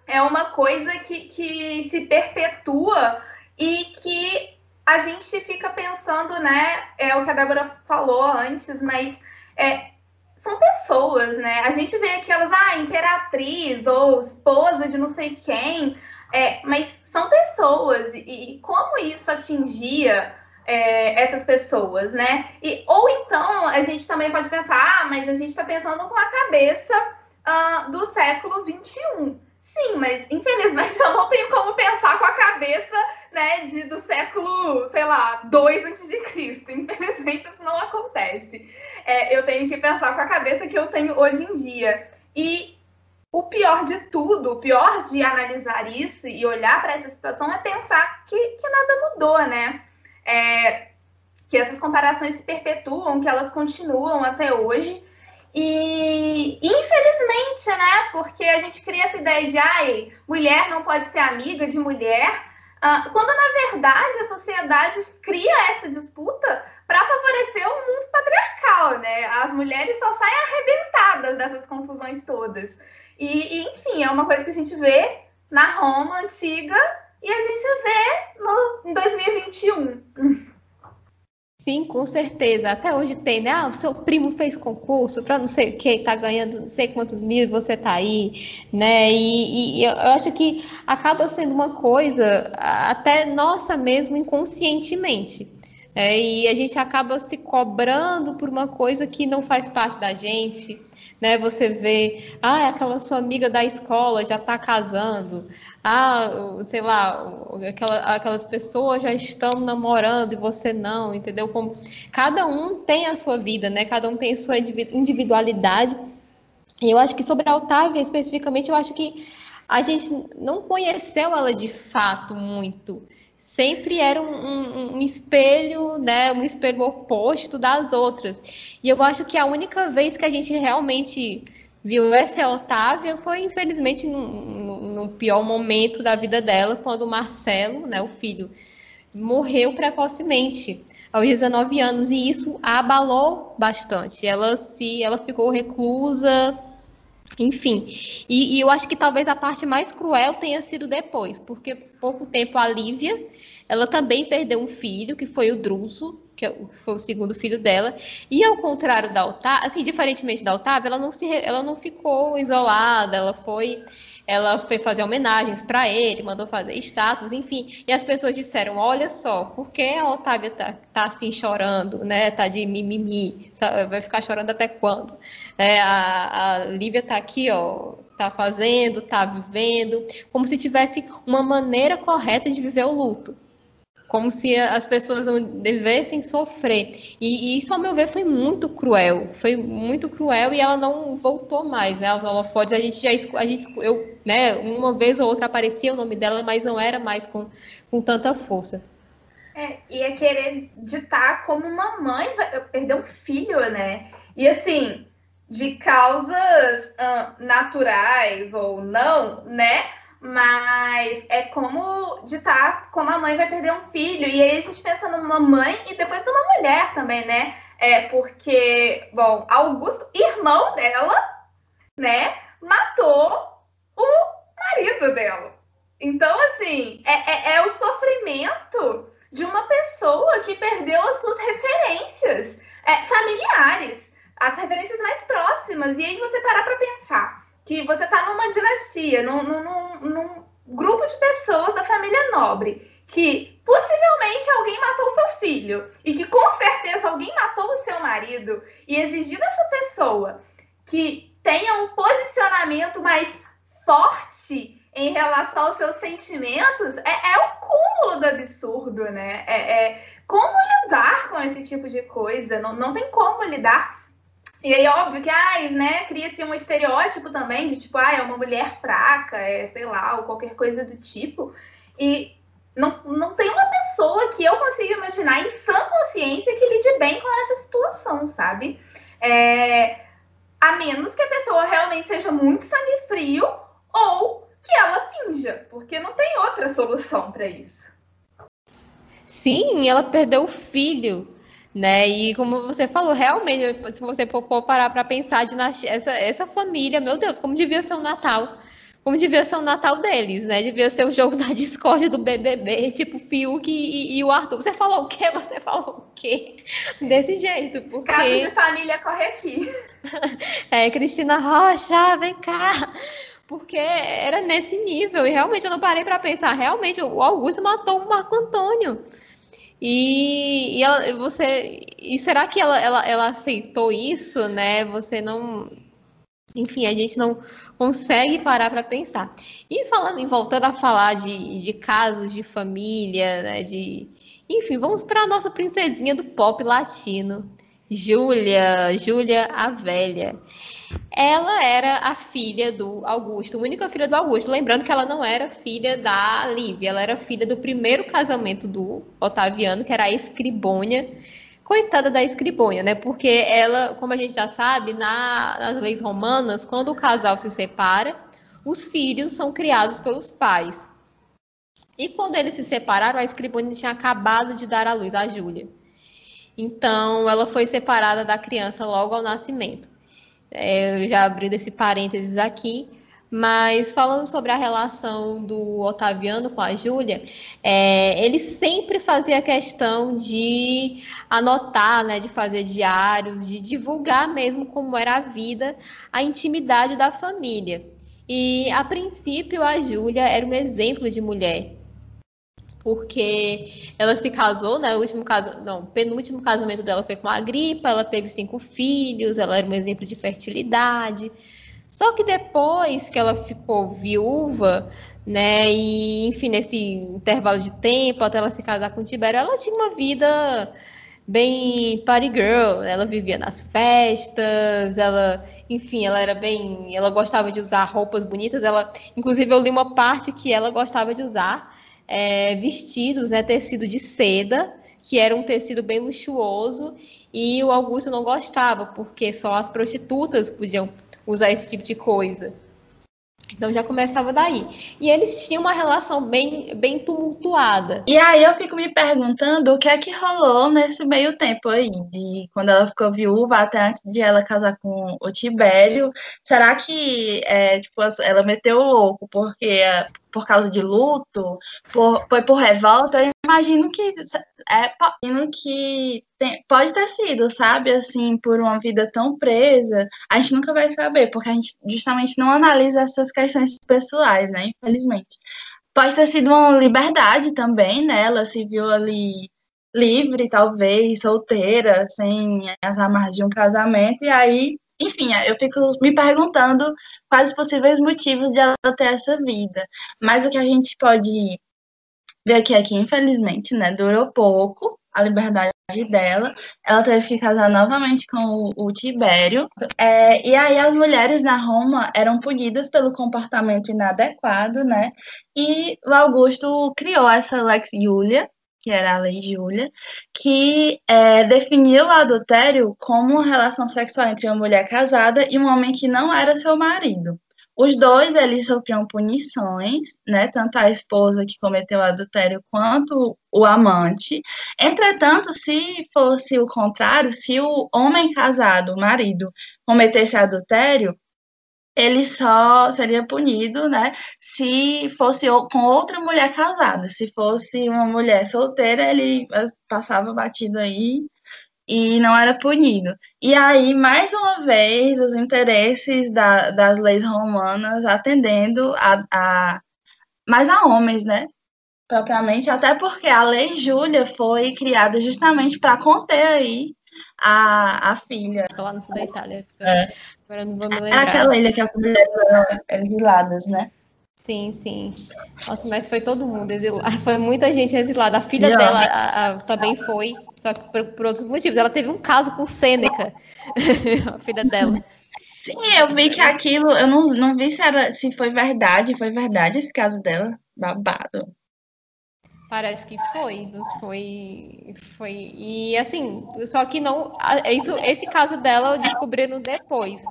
é uma coisa que, que se perpetua e que a gente fica pensando, né? É o que a Débora falou antes, mas é, são pessoas, né? A gente vê aquelas, ah, imperatriz ou esposa de não sei quem, é, mas são pessoas. E, e como isso atingia é, essas pessoas, né? E, ou então a gente também pode pensar, ah, mas a gente está pensando com a cabeça do século XXI. Sim, mas infelizmente eu não tenho como pensar com a cabeça né, de, do século, sei lá, 2 antes de Cristo. Infelizmente isso não acontece. É, eu tenho que pensar com a cabeça que eu tenho hoje em dia. E o pior de tudo, o pior de analisar isso e olhar para essa situação é pensar que, que nada mudou, né? É, que essas comparações se perpetuam, que elas continuam até hoje. E infelizmente, né? Porque a gente cria essa ideia de ai, mulher não pode ser amiga de mulher, uh, quando na verdade a sociedade cria essa disputa para favorecer o mundo patriarcal, né? As mulheres só saem arrebentadas dessas confusões todas. E, e, enfim, é uma coisa que a gente vê na Roma antiga e a gente vê no, em 2021. Sim, com certeza. Até hoje tem, né? Ah, o seu primo fez concurso para não sei o que, tá ganhando não sei quantos mil e você tá aí, né? E, e, eu acho que acaba sendo uma coisa até nossa mesmo inconscientemente. É, e a gente acaba se cobrando por uma coisa que não faz parte da gente, né? Você vê, ah, aquela sua amiga da escola já está casando, ah, sei lá, aquela, aquelas pessoas já estão namorando e você não, entendeu? Como cada um tem a sua vida, né? Cada um tem a sua individualidade. E eu acho que sobre a Otávia especificamente, eu acho que a gente não conheceu ela de fato muito sempre era um, um, um, espelho, né, um espelho oposto das outras. E eu acho que a única vez que a gente realmente viu essa Otávia foi, infelizmente, no, pior momento da vida dela, quando o Marcelo, né, o filho, morreu precocemente aos 19 anos e isso a abalou bastante. Ela se, ela ficou reclusa, enfim, e, e, eu acho que talvez a parte mais cruel tenha sido depois, porque pouco tempo a Lívia, ela também perdeu um filho, que foi o Druso, que é foi o segundo filho dela, e ao contrário da Otávia, assim, diferentemente da Otávia, ela não, se, ela não ficou isolada, ela foi ela foi fazer homenagens para ele, mandou fazer estátuas, enfim. E as pessoas disseram: olha só, por que a Otávia tá, tá assim chorando, né? Tá de mimimi, tá, vai ficar chorando até quando? É, a, a Lívia tá aqui, ó, tá fazendo, tá vivendo, como se tivesse uma maneira correta de viver o luto como se as pessoas devessem sofrer. E, e, isso, ao meu ver, foi muito cruel. Foi muito cruel e ela não voltou mais, né? Aos holofotes, a gente já a gente, eu, né, uma vez ou outra aparecia o nome dela, mas não era mais com, com tanta força. É, e é querer ditar como uma mãe perder um filho, né? E assim, de causas uh, naturais ou não, né? Mas é como ditar como a mãe vai perder um filho. E aí a gente pensa numa mãe e depois numa mulher também, né? É porque, bom, Augusto, irmão dela, né, matou o marido dela. Então, assim, é, é, é o sofrimento de uma pessoa que perdeu as suas referências é, familiares, as referências mais próximas. E aí você parar para pensar que você está numa dinastia, num, num, num, grupo de pessoas da família nobre, que possivelmente alguém matou seu filho e que com certeza alguém matou o seu marido, e exigir dessa pessoa que tenha um posicionamento mais forte em relação aos seus sentimentos é, é o cúmulo do absurdo, né? É, é, como lidar com esse tipo de coisa? Não, não tem como lidar e aí, óbvio que, ai, né, cria-se um estereótipo também de, tipo, ah, é uma mulher fraca, é, sei lá, ou qualquer coisa do tipo. E não, não tem uma pessoa que eu consiga imaginar em sã consciência que lide bem com essa situação, sabe? É, a menos que a pessoa realmente seja muito sangue frio ou que ela finja, porque não tem outra solução para isso. Sim, ela perdeu o filho Né? E como você falou, realmente, se você for parar para pensar de essa, essa família, meu Deus, como devia ser o Natal como devia ser o Natal deles, né? Devia ser o jogo da Discord do BBB, tipo Fiuk e, e, o Arthur. Você falou o quê? Você falou o quê? Desse jeito, porque... Caso de família corre aqui. é, Cristina Rocha, vem cá. Porque era nesse nível, e realmente eu não parei para pensar. Realmente, o Augusto matou o Marco Antônio. E, e ela, você. E será que ela, ela, ela aceitou isso, né? Você não enfim, a gente não consegue parar para pensar. E falando, em voltando a falar de, de casos de família, né, de, enfim, vamos para a nossa princesinha do pop latino, Júlia, Júlia a velha. Ela era a filha do Augusto, a única filha do Augusto. Lembrando que ela não era filha da Lívia, ela era filha do primeiro casamento do Otaviano, que era a Escribônia coitada da escribonha, né? Porque ela, como a gente já sabe, na, nas leis romanas, quando o casal se separa, os filhos são criados pelos pais. E quando eles se separaram, a escribonha tinha acabado de dar à luz a Júlia. Então, ela foi separada da criança logo ao nascimento. É, eu já abrindo esse parênteses aqui, mas falando sobre a relação do Otaviano com a Júlia, é, ele sempre fazia questão de anotar, né, de fazer diários, de divulgar mesmo como era a vida, a intimidade da família. E a princípio a Júlia era um exemplo de mulher, porque ela se casou, né? O último caso, não, penúltimo casamento dela foi com a Gripa, ela teve cinco filhos, ela era um exemplo de fertilidade. Só que depois que ela ficou viúva, né, e enfim, nesse intervalo de tempo até ela se casar com o Tibério, ela tinha uma vida bem party girl, ela vivia nas festas, ela, enfim, ela era bem, ela gostava de usar roupas bonitas, ela, inclusive eu li uma parte que ela gostava de usar é, vestidos, né, tecido de seda, que era um tecido bem luxuoso, e o Augusto não gostava, porque só as prostitutas podiam usar esse tipo de coisa. Então já começava daí. E eles tinham uma relação bem, bem tumultuada. E aí eu fico me perguntando o que é que rolou nesse meio tempo aí, de quando ela ficou viúva até antes de ela casar com o Tibério. Será que é, tipo, ela meteu o louco porque por causa de luto, por, foi por revolta, eu imagino que é imagino que tem, pode ter sido, sabe, assim, por uma vida tão presa, a gente nunca vai saber, porque a gente justamente não analisa essas questões pessoais, né, infelizmente. Pode ter sido uma liberdade também, né, ela se viu ali livre, talvez, solteira, sem as amarras de um casamento, e aí enfim, eu fico me perguntando quais os possíveis motivos de ela ter essa vida. Mas o que a gente pode ver aqui é que, infelizmente, né, durou pouco a liberdade dela. Ela teve que casar novamente com o, o Tibério. É, e aí as mulheres na Roma eram punidas pelo comportamento inadequado, né? E o Augusto criou essa Lex Julia, que era a Lei Júlia, que é, definia o adultério como uma relação sexual entre uma mulher casada e um homem que não era seu marido. Os dois eles sofriam punições, né? Tanto a esposa que cometeu o adultério quanto o amante. Entretanto, se fosse o contrário, se o homem casado, o marido, cometesse adultério, ele só seria punido, né, se fosse com outra mulher casada. Se fosse uma mulher solteira, ele eh, passava batido aí e não era punido. E aí, mais uma vez, os interesses da, das leis romanas atendendo a, a mais a homens, né? Propriamente, até porque a lei Júlia foi criada justamente para conter aí a, a filha. Lá no sul da Itália. É. Agora não vou me lembrar. Era aquela ilha que as mulheres eram exiladas, né? Sim, sim. Nossa, mas foi todo mundo exilado. Foi muita gente exilada. A filha dela a, a, também foi, só que por, por, outros motivos. Ela teve um caso com Sêneca, a filha dela. Sim, eu vi que aquilo, eu não, não vi se, era, se foi verdade. Foi verdade esse caso dela? Babado. Parece que foi, foi, foi. E assim, só que não. Isso, esse caso dela descobriram depois,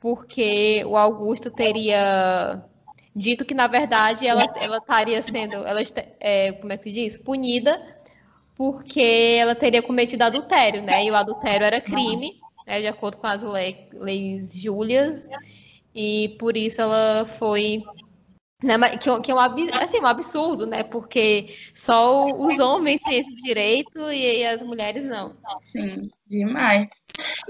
porque o Augusto teria dito que na verdade ela, ela estaria sendo, ela é, como é que se diz, punida porque ela teria cometido adultério, né? E o adultério era crime, né, de acordo com as leis, leis Júlias, e por isso ela foi né, que, que, é um, assim, um absurdo, né? Porque só os homens têm esse direito e, e, as mulheres não. Sim, demais.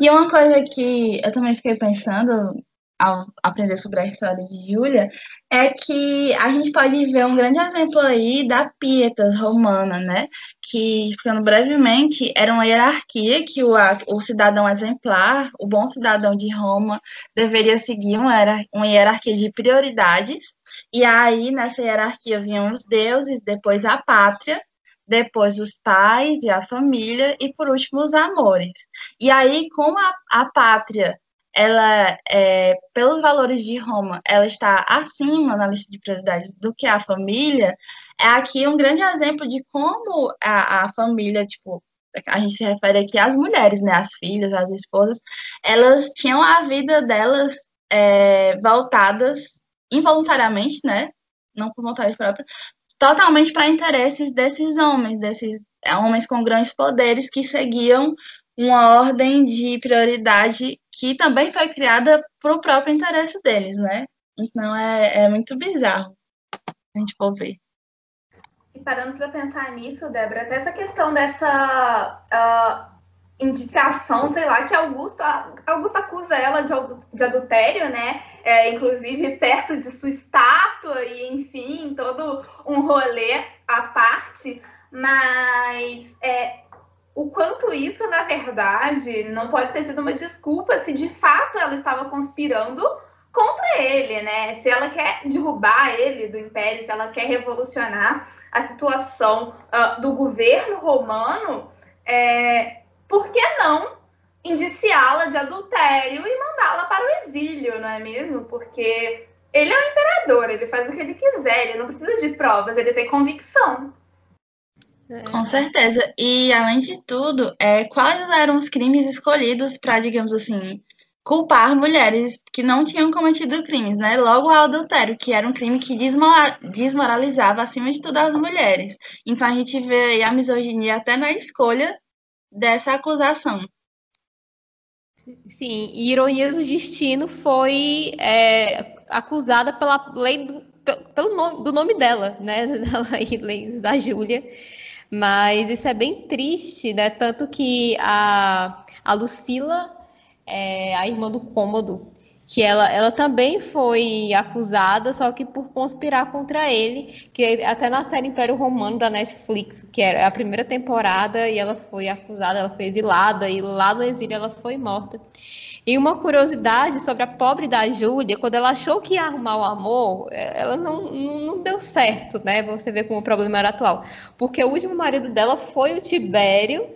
E uma coisa que eu também fiquei pensando ao aprender sobre a história de Júlia é que a gente pode ver um grande exemplo aí da Pietas romana, né? Que, ficando brevemente, era uma hierarquia que o, o cidadão exemplar, o bom cidadão de Roma, deveria seguir uma, uma hierarquia de prioridades. E aí, nessa hierarquia, vinham os deuses, depois a pátria, depois os pais e a família, e por último os amores. E aí, com a, a pátria ela, é, pelos valores de Roma, ela está acima na lista de prioridades do que a família, é aqui um grande exemplo de como a, a família, tipo, a gente se refere aqui às mulheres, né, as filhas, as esposas, elas tinham a vida delas é, voltadas involuntariamente, né, não por vontade própria, totalmente para interesses desses homens, desses é, homens com grandes poderes que seguiam uma ordem de prioridade que também foi criada para o próprio interesse deles, né? Então é, é muito bizarro a gente for ver. E parando para pensar nisso, Débora, até essa questão dessa uh, indiciação, sei lá, que Augusto, Augusto acusa ela de, de adultério, né? É, inclusive perto de sua estátua e, enfim, todo um rolê à parte. Mas é, o quanto isso, na verdade, não pode ter sido uma desculpa se de fato ela estava conspirando contra ele, né? Se ela quer derrubar ele do império, se ela quer revolucionar a situação uh, do governo romano, é, por que não indiciá-la de adultério e mandá-la para o exílio, não é mesmo? Porque ele é o imperador, ele faz o que ele quiser, ele não precisa de provas, ele tem convicção. É. Com certeza. E, além de tudo, é, quais eram os crimes escolhidos para, digamos assim, culpar mulheres que não tinham cometido crimes, né? Logo o adultério, que era um crime que desmoralizava, acima de tudo, as mulheres. Então, a gente vê a misoginia até na escolha dessa acusação. Sim, e Ironias do Destino foi é, acusada pela lei do, pelo nome, do nome dela, né? Da da Júlia. Mas isso é bem triste, né? Tanto que a, a Lucila, é, a irmã do Cômodo, que ela, ela também foi acusada, só que por conspirar contra ele, que até na série Império Romano da Netflix, que era a primeira temporada, e ela foi acusada, ela foi exilada, e lá no exílio ela foi morta. E uma curiosidade sobre a pobre da Júlia, quando ela achou que ia arrumar o amor, ela não, não, não deu certo, né? Você vê como o problema era atual. Porque o último marido dela foi o Tibério,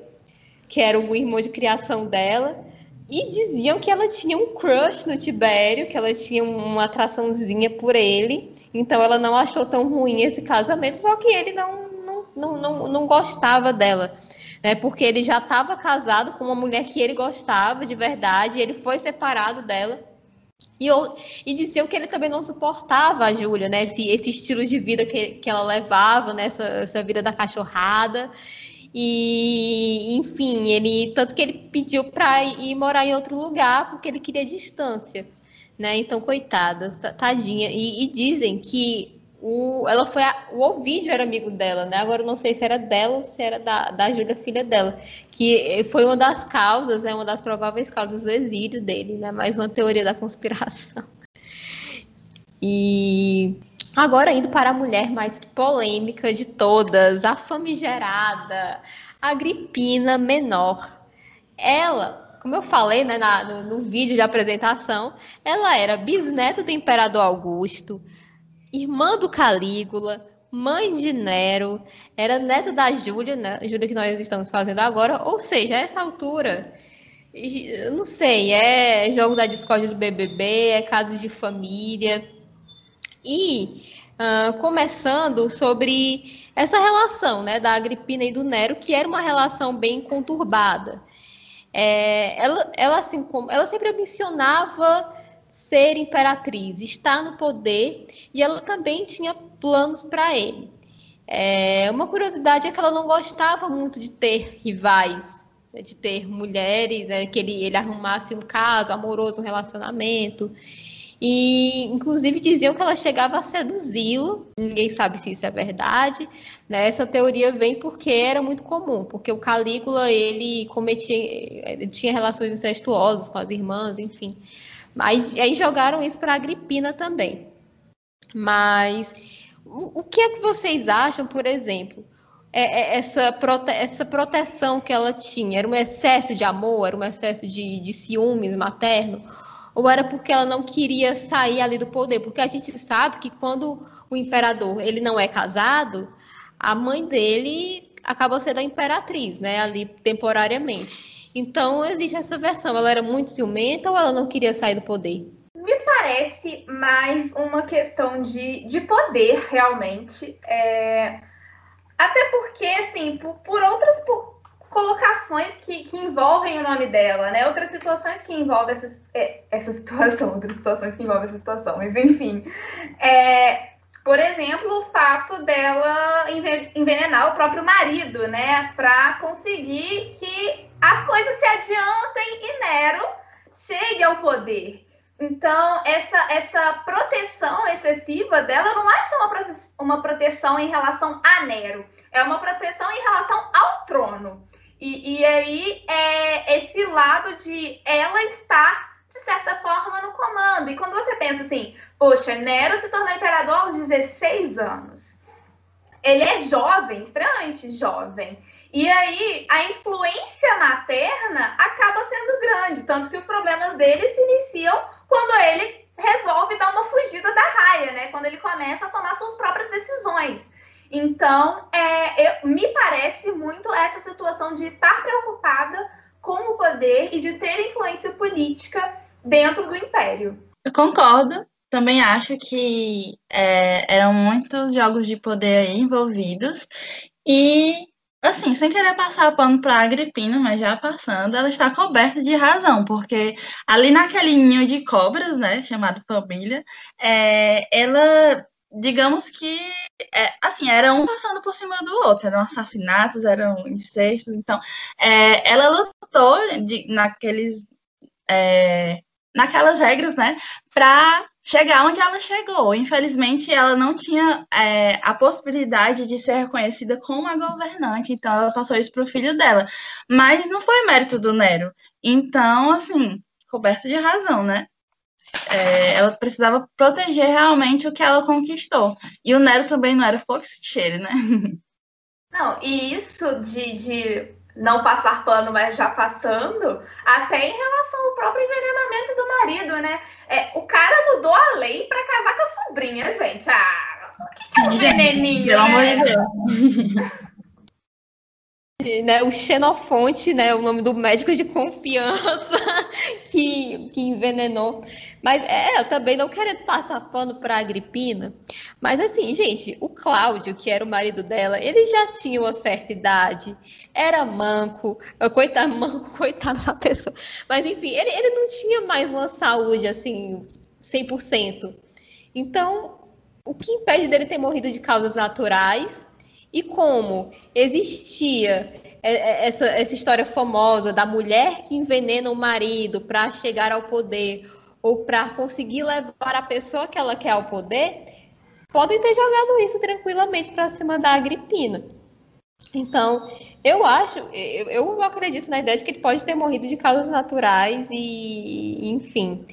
que era o irmão de criação dela, e diziam que ela tinha um crush no Tibério, que ela tinha uma atraçãozinha por ele. Então ela não achou tão ruim esse casamento, só que ele não, não, não, não, não gostava dela. Né, porque ele já estava casado com uma mulher que ele gostava de verdade, ele foi separado dela. E, e diziam que ele também não suportava a Júlia, né? Esse, esse estilo de vida que, que ela levava, né? essa, essa vida da cachorrada. E, enfim, ele tanto que ele pediu para ir morar em outro lugar porque ele queria distância, né? Então, coitada, tadinha. E, e dizem que o, ela foi a, o Ovidio era amigo dela, né? Agora eu não sei se era dela ou se era da, da Júlia, filha dela, que foi uma das causas, né? uma das prováveis causas do exílio dele, né? Mais uma teoria da conspiração. E Agora indo para a mulher mais polêmica de todas, a famigerada Agripina Menor. Ela, como eu falei né, na, no, no vídeo de apresentação, ela era bisneta do imperador Augusto, irmã do Calígula, mãe de Nero, era neta da Júlia, né, Júlia que nós estamos fazendo agora, ou seja, a essa altura, eu não sei, é jogo da discórdia do BBB, é casos de família, e uh, começando sobre essa relação né, da Agripina e do Nero, que era uma relação bem conturbada. É, ela, ela, assim, ela sempre mencionava ser imperatriz, estar no poder, e ela também tinha planos para ele. É, uma curiosidade é que ela não gostava muito de ter rivais, né, de ter mulheres, né, que ele, ele arrumasse um caso amoroso, um relacionamento. E, inclusive, diziam que ela chegava a seduzi-lo. Ninguém sabe se isso é verdade. Né? Essa teoria vem porque era muito comum, porque o Calígula, ele cometia, ele tinha relações incestuosas com as irmãs, enfim. Aí, aí jogaram isso para Agripina também. Mas o, o, que é que vocês acham, por exemplo, é, é, essa, prote, essa proteção que ela tinha? Era um excesso de amor? Era um excesso de, de ciúmes materno? ou era porque ela não queria sair ali do poder? Porque a gente sabe que quando o imperador ele não é casado, a mãe dele acaba sendo a imperatriz, né, ali temporariamente. Então existe essa versão. Ela era muito ciumenta ou ela não queria sair do poder? Me parece mais uma questão de, de poder, realmente. É... Até porque, assim, por, por outras. Por colocações que, que envolvem o nome dela, né? Outras situações que envolvem essa, é, essa situação, outras situações que envolvem essa situação, mas enfim. É, por exemplo, o fato dela envenenar o próprio marido, né? Para conseguir que as coisas se adiantem e Nero chegue ao poder. Então, essa, essa proteção excessiva dela, não acho é uma, uma proteção em relação a Nero. É uma proteção em relação ao trono. E, e aí é esse lado de ela estar, de certa forma, no comando. E quando você pensa assim, poxa, Nero se tornou imperador aos 16 anos. Ele é jovem, extremamente jovem. E aí a influência materna acaba sendo grande, tanto que os problemas dele se iniciam quando ele resolve dar uma fugida da raia, né? Quando ele começa a tomar suas próprias decisões. Então, é, eu, me parece muito essa situação de estar preocupada com o poder e de ter influência política dentro do império. Eu concordo. Também acho que é, eram muitos jogos de poder aí envolvidos. E, assim, sem querer passar pano para a Agripina, mas já passando, ela está coberta de razão, porque ali naquele ninho de cobras, né, chamado família, é, ela digamos que é, assim, era um passando por cima do outro, eram assassinatos, eram incestos, então é, ela lutou de, naqueles é, naquelas regras, né, para chegar onde ela chegou. Infelizmente, ela não tinha é, a possibilidade de ser reconhecida como a governante, então ela passou isso para o filho dela. Mas não foi mérito do Nero. Então, assim, coberto de razão, né? é, ela precisava proteger realmente o que ela conquistou. E o Nero também não era cheiro, né? Não, e isso de, de não passar pano, mas já passando, até em relação ao próprio envenenamento do marido, né? É, o cara mudou a lei para casar com a sobrinha, gente. Ah, que tinha um veneninho, Pelo né? amor de Deus. Né, o Xenofonte, né, o nome do médico de confiança que, que envenenou. Mas é, eu também não quero passar pano para Agripina. Mas assim, gente, o Cláudio, que era o marido dela, ele já tinha uma certa idade, era manco, coitado, manco, coitado da pessoa. Mas enfim, ele, ele não tinha mais uma saúde assim, 100%. Então, o que impede dele ter morrido de causas naturais e como existia é, é, essa, essa história famosa da mulher que envenena o marido para chegar ao poder ou para conseguir levar a pessoa que ela quer ao poder, podem ter jogado isso tranquilamente para cima da Agripina. Então, eu acho, eu, eu, acredito na ideia de que ele pode ter morrido de causas naturais e, enfim,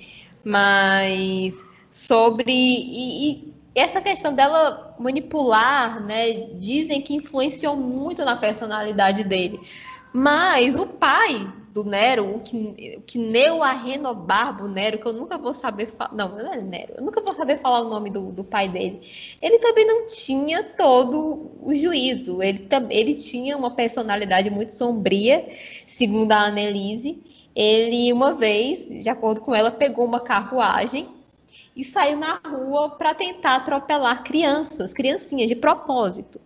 mas sobre e, e essa questão dela manipular, né, dizem que influenciou muito na personalidade dele. Mas o pai do Nero, o que, que Neu a Renobarbo Nero, que eu nunca vou saber falar. Não, não é Nero, eu nunca vou saber falar o nome do, do pai dele. Ele também não tinha todo o juízo. Ele, ele tinha uma personalidade muito sombria, segundo a Annelise. Ele, uma vez, de acordo com ela, pegou uma carruagem e saiu na rua para tentar atropelar crianças, criancinhas, de propósito.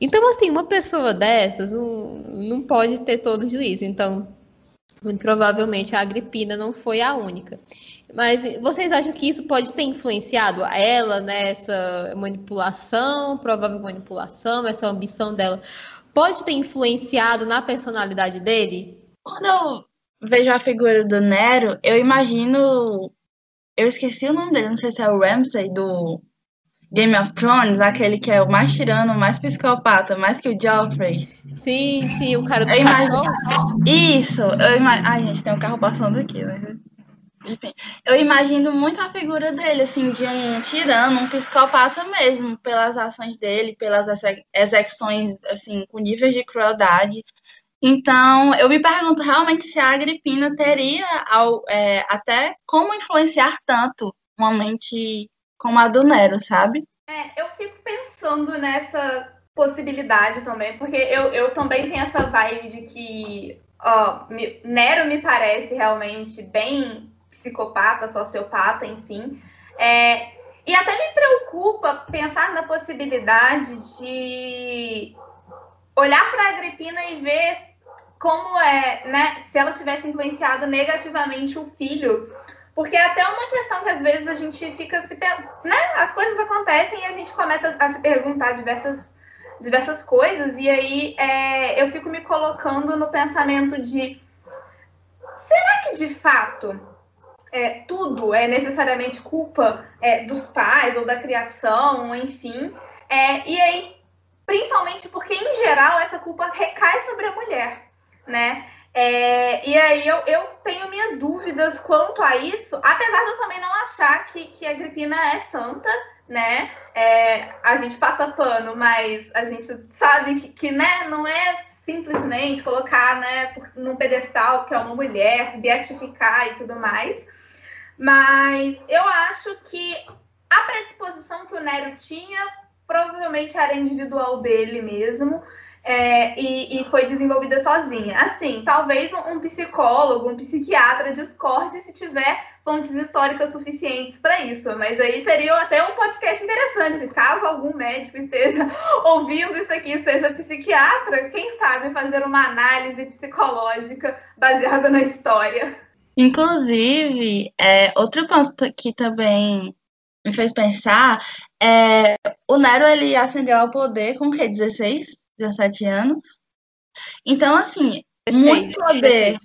Então, assim, uma pessoa dessas não, não pode ter todo o juízo. Então, Muito provavelmente a Agripina não foi a única. Mas vocês acham que isso pode ter influenciado ela nessa manipulação, provável manipulação, essa ambição dela? Pode ter influenciado na personalidade dele? Quando eu vejo a figura do Nero, eu imagino. Eu esqueci o nome dele, não sei se é o Ramsay do Game of Thrones, aquele que é o mais tirano, mais psicopata, mais que o Joffrey. Sim, sim, o cara do cachorro. Isso, eu imagino. Ai, gente, tem um carro passando aqui, né? Enfim, eu imagino muito a figura dele, assim, de um tirano, um psicopata mesmo, pelas ações dele, pelas execuções, assim, com níveis de crueldade. Então, eu me pergunto realmente se a Agripina teria ao, é, até como influenciar tanto uma mente como a do Nero, sabe? É, eu fico pensando nessa possibilidade também, porque eu, eu também tenho essa vibe de que ó, Nero me parece realmente bem psicopata, sociopata, enfim. É, e até me preocupa pensar na possibilidade de olhar para a Agripina e ver como é, né, se ela tivesse influenciado negativamente o filho. Porque é até uma questão que às vezes a gente fica se. Né, as coisas acontecem e a gente começa a se perguntar diversas, diversas coisas, e aí é, eu fico me colocando no pensamento de: será que de fato é, tudo é necessariamente culpa é, dos pais ou da criação, enfim? É, e aí, principalmente porque, em geral, essa culpa recai sobre a mulher né? É, e aí eu, eu tenho minhas dúvidas quanto a isso, apesar de eu também não achar que, que a Agripina é santa, né? É, a gente passa pano, mas a gente sabe que, que né, não é simplesmente colocar né, num pedestal que é uma mulher, beatificar e tudo mais. Mas eu acho que a predisposição que o Nero tinha provavelmente era individual dele mesmo é, e, e, foi desenvolvida sozinha. Assim, talvez um, um, psicólogo, um psiquiatra discorde se tiver fontes históricas suficientes para isso, mas aí seria até um podcast interessante. Caso algum médico esteja ouvindo isso aqui, seja psiquiatra, quem sabe fazer uma análise psicológica baseada na história. Inclusive, é, outro ponto que também me fez pensar é o Nero ele ascendeu ao poder com o que 16 17 anos. Então, assim, 16, muito poder. 16.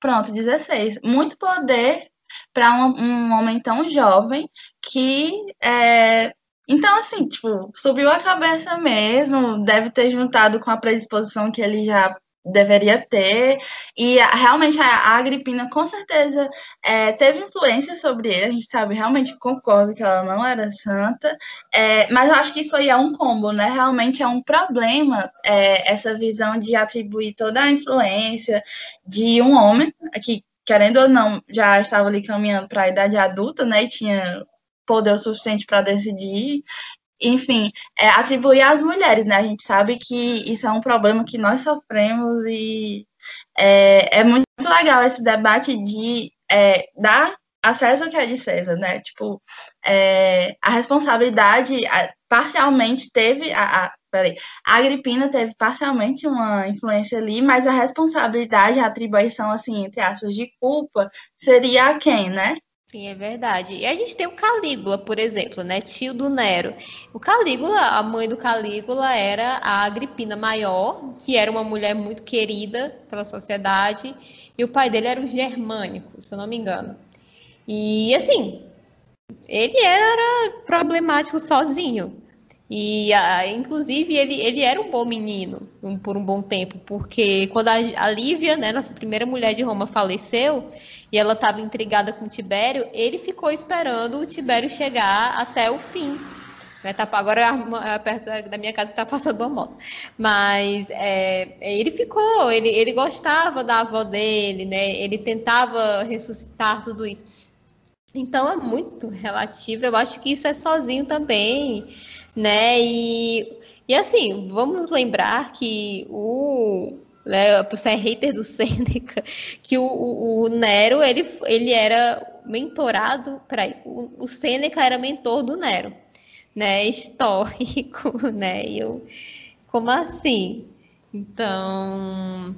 Pronto, 16. Muito poder para um, um, homem tão jovem que é, então, assim, tipo, subiu a cabeça mesmo, deve ter juntado com a predisposição que ele já deveria ter. E realmente a, Agripina com certeza é, teve influência sobre ele. A gente sabe, realmente concordo que ela não era santa. É, mas eu acho que isso aí é um combo, né? Realmente é um problema é, essa visão de atribuir toda a influência de um homem que, querendo ou não, já estava ali caminhando para a idade adulta, né? E tinha poder o suficiente para decidir enfim, é, atribuir às mulheres, né? A gente sabe que isso é um problema que nós sofremos e é, é muito legal esse debate de é, dar acesso ao que é de César, né? Tipo, é, a responsabilidade parcialmente teve a, a peraí, a Agripina teve parcialmente uma influência ali, mas a responsabilidade, a atribuição, assim, entre aspas, de culpa, seria a quem, né? Sim, é verdade. E a gente tem o Calígula, por exemplo, né? Tio do Nero. O Calígula, a mãe do Calígula era a Agripina Maior, que era uma mulher muito querida pela sociedade, e o pai dele era o Germânico, se eu não me engano. E assim, ele era problemático sozinho. E, a, inclusive, ele, ele era um bom menino um, por um bom tempo, porque quando a, a Lívia, né, nossa primeira mulher de Roma, faleceu e ela estava intrigada com Tibério, ele ficou esperando o Tibério chegar até o fim. Né, tá, agora perto da, da, minha casa está passando uma moto. Mas é, ele ficou, ele, ele gostava da avó dele, né? Ele tentava ressuscitar tudo isso. Então é muito relativo. Eu acho que isso é sozinho também, né? E, e assim, vamos lembrar que o né, você é hater do Sêneca, que o, o, o, Nero ele, ele era mentorado, peraí, o, o Sêneca era mentor do Nero, né? Histórico, né? E eu, como assim? Então,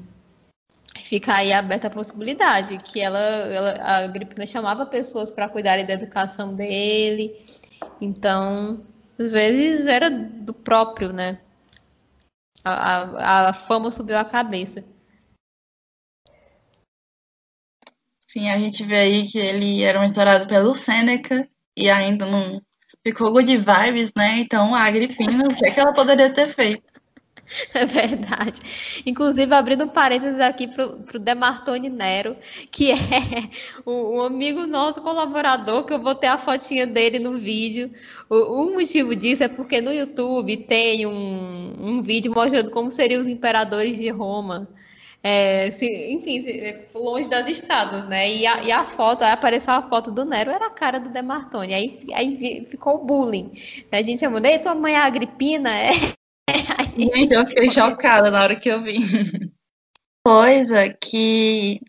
fica aí aberta a possibilidade que ela, ela a Agripina chamava pessoas para cuidarem da educação dele. Então, às vezes era do próprio, né? A, a, a fama subiu a cabeça. Sim, a gente vê aí que ele era mentorado pelo Sêneca e ainda não ficou good vibes, né? Então a Agripina, o que, é que ela poderia ter feito? É verdade. Inclusive, abrindo um parênteses aqui para o Demartoni Nero, que é um amigo nosso, colaborador, que eu vou ter a fotinha dele no vídeo. O, o motivo disso é porque no YouTube tem um, um vídeo mostrando como seriam os imperadores de Roma. É, se, enfim, se, longe das estados, né? E a, e a, foto, aí apareceu a foto do Nero, era a cara do Demartoni. Aí, aí ficou o bullying. A gente chamou, ei, tua mãe é Agripina? É. Gente, eu fiquei chocada na hora que eu vi. Coisa que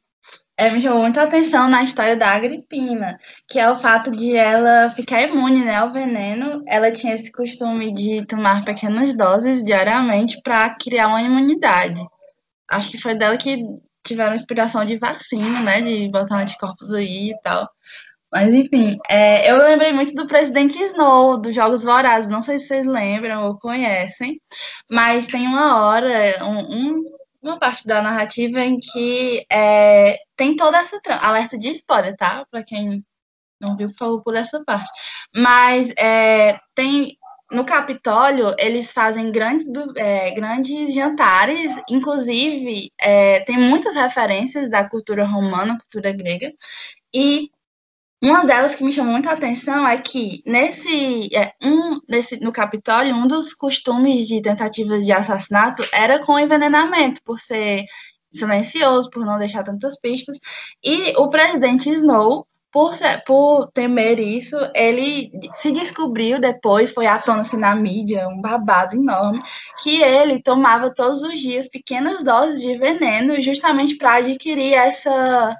é, me chamou muita atenção na história da Agripina, que é o fato de ela ficar imune né, ao veneno. Ela tinha esse costume de tomar pequenas doses diariamente para criar uma imunidade. Acho que foi dela que tiveram inspiração de vacina, né? De botar anticorpos aí e tal. Mas enfim, é, eu lembrei muito do presidente Snow, dos Jogos Vorazes. Não sei se vocês lembram ou conhecem, mas tem uma hora, um, um, uma parte da narrativa em que é, tem toda essa trama. Alerta de spoiler, tá? Para quem não viu, favor, por essa parte. Mas é, tem. No Capitólio, eles fazem grandes, é, grandes jantares, inclusive é, tem muitas referências da cultura romana, cultura grega, e uma delas que me chamou muita atenção é que nesse, é, um, nesse no Capitólio, um dos costumes de tentativas de assassinato era com envenenamento, por ser silencioso, por não deixar tantas pistas. E o presidente Snow, por, por temer isso, ele se descobriu depois, foi à tona assim, na mídia, um babado enorme, que ele tomava todos os dias pequenas doses de veneno justamente para adquirir essa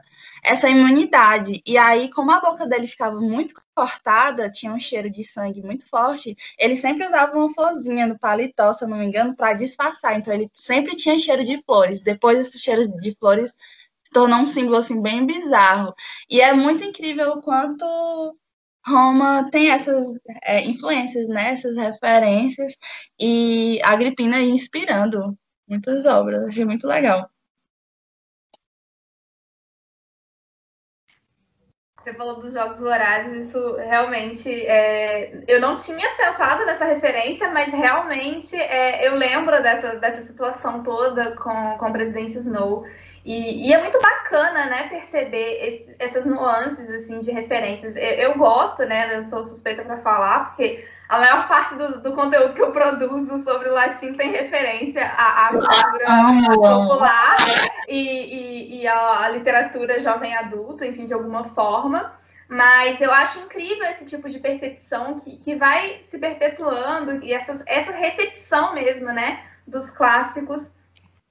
essa imunidade. E aí, como a boca dele ficava muito cortada, tinha um cheiro de sangue muito forte, ele sempre usava uma florzinha no paletó, se eu não me engano, para disfarçar. Então, ele sempre tinha cheiro de flores. Depois, esse cheiro de flores se tornou um símbolo assim, bem bizarro. E é muito incrível o quanto Roma tem essas é, influências, né, essas referências, e Agripina inspirando muitas obras. Achei muito legal. Você falou dos jogos vorazes, isso realmente. É... Eu não tinha pensado nessa referência, mas realmente é... eu lembro dessa, dessa situação toda com, com o presidente Snow. E, e, é muito bacana, né, perceber esse, essas nuances, assim, de referências. Eu, eu, gosto, né, eu sou suspeita para falar, porque a maior parte do, do, conteúdo que eu produzo sobre o latim tem referência à, à cultura popular e, e, e à literatura jovem adulto, enfim, de alguma forma. Mas eu acho incrível esse tipo de percepção que, que vai se perpetuando e essa essa recepção mesmo, né, dos clássicos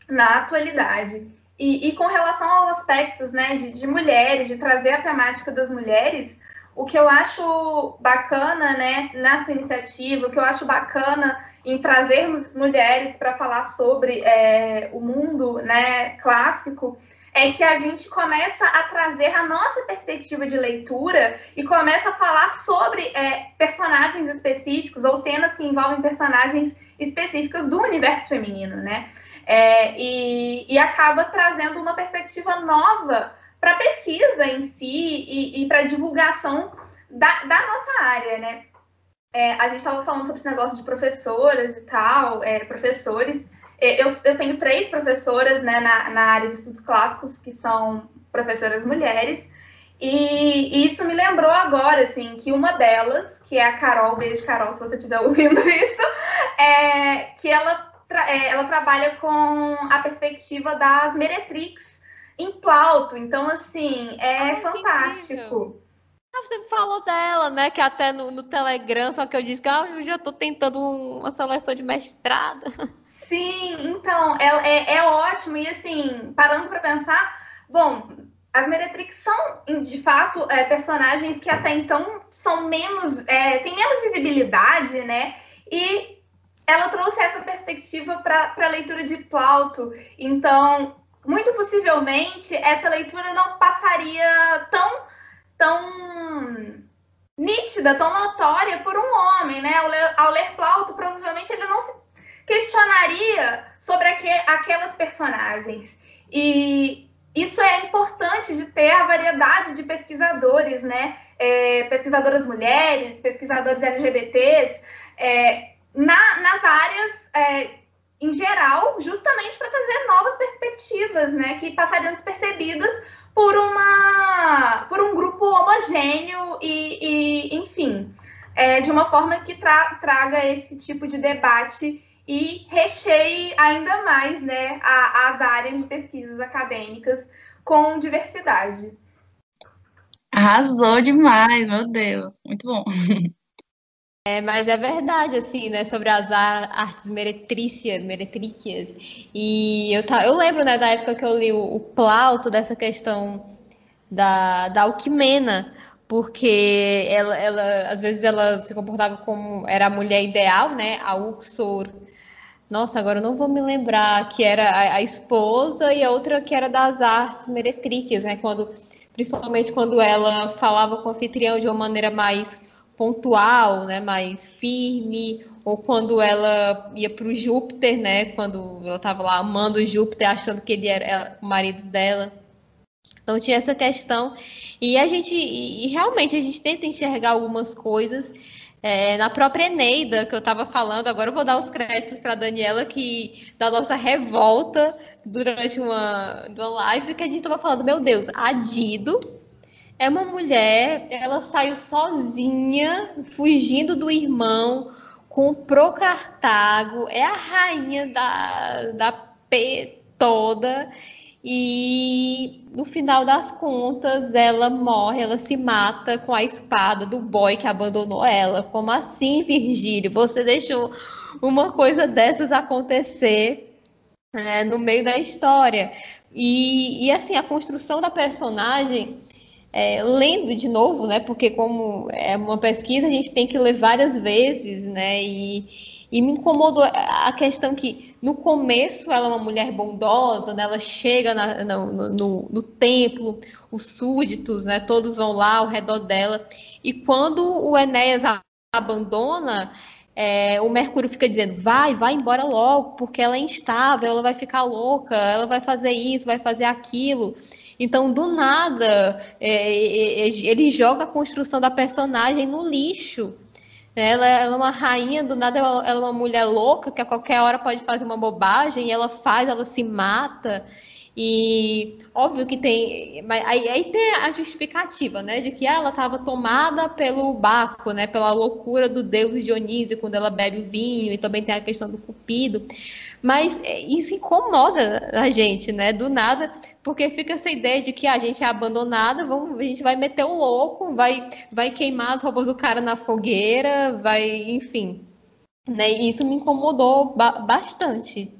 na atualidade. E, e, com relação aos aspectos né, de, de, mulheres, de trazer a temática das mulheres, o que eu acho bacana né, na sua iniciativa, o que eu acho bacana em trazermos mulheres para falar sobre é, o mundo né, clássico, é que a gente começa a trazer a nossa perspectiva de leitura e começa a falar sobre é, personagens específicos ou cenas que envolvem personagens específicas do universo feminino, né? É, e, e, acaba trazendo uma perspectiva nova para a pesquisa em si e, e para a divulgação da, da, nossa área, né? É, a gente estava falando sobre esse negócio de professoras e tal, é, professores. É, eu, eu, tenho três professoras né, na, na, área de estudos clássicos que são professoras mulheres. E, e isso me lembrou agora, assim, que uma delas, que é a Carol, beijo Carol, se você estiver ouvindo isso, é que ela é, ela trabalha com a perspectiva das meretrix em Plauto. Então, assim, é Ai, fantástico. Você falou dela, né? Que até no, no Telegram, só que eu disse que ah, eu já estou tentando uma seleção de mestrado. Sim, então, é, é, é ótimo. E assim, parando para pensar, bom, as Meretrix são, de fato, é, personagens que até então são menos. É, têm menos visibilidade, né? E ela trouxe essa perspectiva para a leitura de Plauto. Então, muito possivelmente essa leitura não passaria tão, tão nítida, tão notória por um homem, né? Ao ler, ao ler Plauto, provavelmente ele não se questionaria sobre aqu aquelas personagens. E isso é importante de ter a variedade de pesquisadores, né? É, pesquisadoras mulheres, pesquisadores LGBTs, é, na, nas áreas é, em geral, justamente para trazer novas perspectivas, né? Que passariam despercebidas por, uma, por um grupo homogêneo e, e enfim, é, de uma forma que tra traga esse tipo de debate e recheie ainda mais né, a, as áreas de pesquisas acadêmicas com diversidade. Arrasou demais, meu Deus, muito bom. É, mas é verdade, assim, né, sobre as artes meretrícias, meretrícias. E eu, tá, eu lembro, né, da época que eu li o, o Plauto, dessa questão da, da Alquimena, porque ela, ela, às vezes, ela se comportava como, era a mulher ideal, né, a Uxor. Nossa, agora eu não vou me lembrar que era a, a esposa e a outra que era das artes meretrícias, né, quando, principalmente quando ela falava com o anfitrião de uma maneira mais pontual, né, mais firme, ou quando ela ia para o Júpiter, né, quando ela estava lá amando o Júpiter, achando que ele era o marido dela. Então tinha essa questão e a gente e realmente a gente tenta enxergar algumas coisas é, na própria Eneida que eu estava falando. Agora eu vou dar os créditos para Daniela que da nossa revolta durante uma, uma live que a gente estava falando, meu Deus, a Dido é uma mulher, ela saiu sozinha, fugindo do irmão, comprou Cartago, é a rainha da, da P toda. E no final das contas, ela morre, ela se mata com a espada do boy que abandonou ela. Como assim, Virgílio? Você deixou uma coisa dessas acontecer né, no meio da história. E, e assim, a construção da personagem é, lendo de novo, né? Porque como é uma pesquisa, a gente tem que ler várias vezes, né? E, e me incomodou a questão que no começo ela é uma mulher bondosa, né? Ela chega na, no, no, no, templo, os súditos, né? Todos vão lá ao redor dela. E quando o Enéas abandona, é, o Mercúrio fica dizendo, vai, vai embora logo, porque ela é instável, ela vai ficar louca, ela vai fazer isso, vai fazer aquilo. Então, do nada, é, é, é, ele joga a construção da personagem no lixo. Ela, ela, é uma rainha, do nada ela, ela, é uma mulher louca que a qualquer hora pode fazer uma bobagem, e ela faz, ela se mata. E óbvio que tem, mas aí, aí tem a justificativa, né, de que ela estava tomada pelo Baco, né, pela loucura do deus Dionísio quando ela bebe o vinho, e também tem a questão do cupido. Mas é, isso incomoda a gente, né, do nada, porque fica essa ideia de que a gente é abandonada, vamos, a gente vai meter o louco, vai, vai queimar as roupas do cara na fogueira, vai, enfim. Né, e isso me incomodou ba bastante.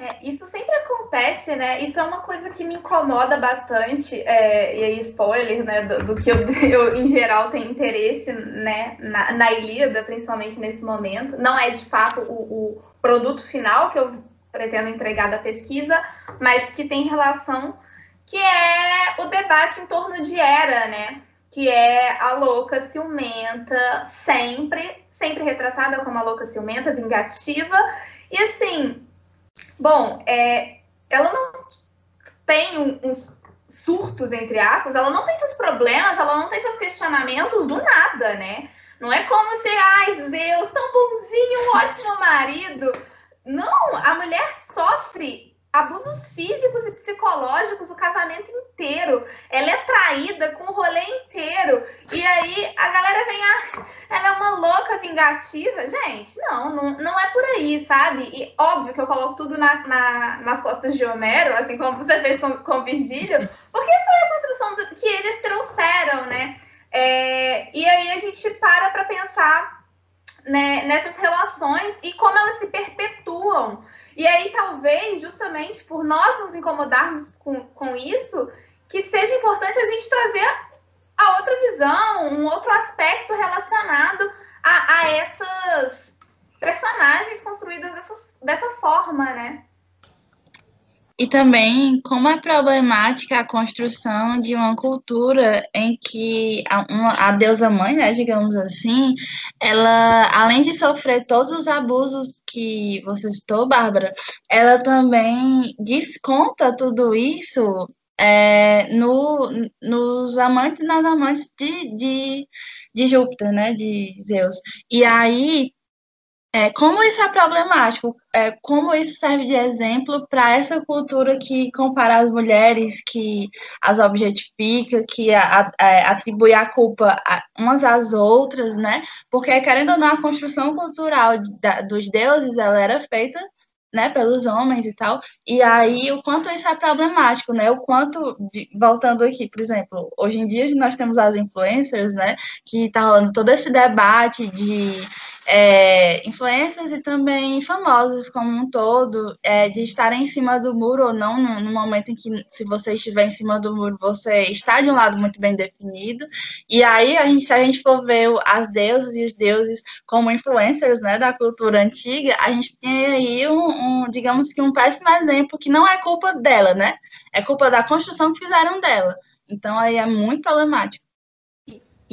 É, isso sempre acontece, né? Isso é uma coisa que me incomoda bastante, é, e aí spoiler, né, do, do que eu, eu, em geral, tenho interesse, né, na, na Ilíada, principalmente nesse momento. Não é, de fato, o, o, produto final que eu pretendo entregar da pesquisa, mas que tem relação, que é o debate em torno de Era, né? Que é a louca ciumenta, sempre, sempre retratada como a louca ciumenta, vingativa, e assim Bom, é, ela não tem uns um, um surtos, entre aspas, ela não tem seus problemas, ela não tem seus questionamentos do nada, né? Não é como se, ai, Zeus, tão bonzinho, um ótimo marido. Não, a mulher sofre abusos físicos e psicológicos o casamento inteiro. Ela é traída com o rolê inteiro. E aí a galera vem, ah, ela é uma louca vingativa. Gente, não, não, não é por aí, sabe? E óbvio que eu coloco tudo na, na, nas costas de Homero, assim como você fez com, com Virgílio, porque foi a construção do, que eles trouxeram, né? É, e aí a gente para para pensar né, nessas relações e como elas se perpetuam. E aí, talvez, justamente por nós nos incomodarmos com, com isso, que seja importante a gente trazer a outra visão, um outro aspecto relacionado a, a essas personagens construídas dessa, dessa forma, né? E também como é problemática a construção de uma cultura em que a, uma, a deusa mãe, né, digamos assim, ela, além de sofrer todos os abusos que você citou, Bárbara, ela também desconta tudo isso é, no, nos amantes nas amantes de, de, de Júpiter, né, de Zeus. E aí é, como isso é problemático? É, como isso serve de exemplo para essa cultura que compara as mulheres, que as objetifica, que a, a, é, atribui a culpa a, umas às outras, né? Porque, querendo ou não, a construção cultural da, dos deuses ela era feita né, pelos homens e tal. E aí, o quanto isso é problemático, né? O quanto, voltando aqui, por exemplo, hoje em dia nós temos as influencers, né, que tá rolando todo esse debate de é, influencers e também famosos como um todo, é, de estarem em cima do muro ou não, no, no, momento em que, se você estiver em cima do muro, você está de um lado muito bem definido. E aí, a gente, se a gente for ver as deusas e os deuses como influencers né, da cultura antiga, a gente tem aí um, um, digamos que um péssimo exemplo que não é culpa dela, né? É culpa da construção que fizeram dela. Então, aí é muito problemático.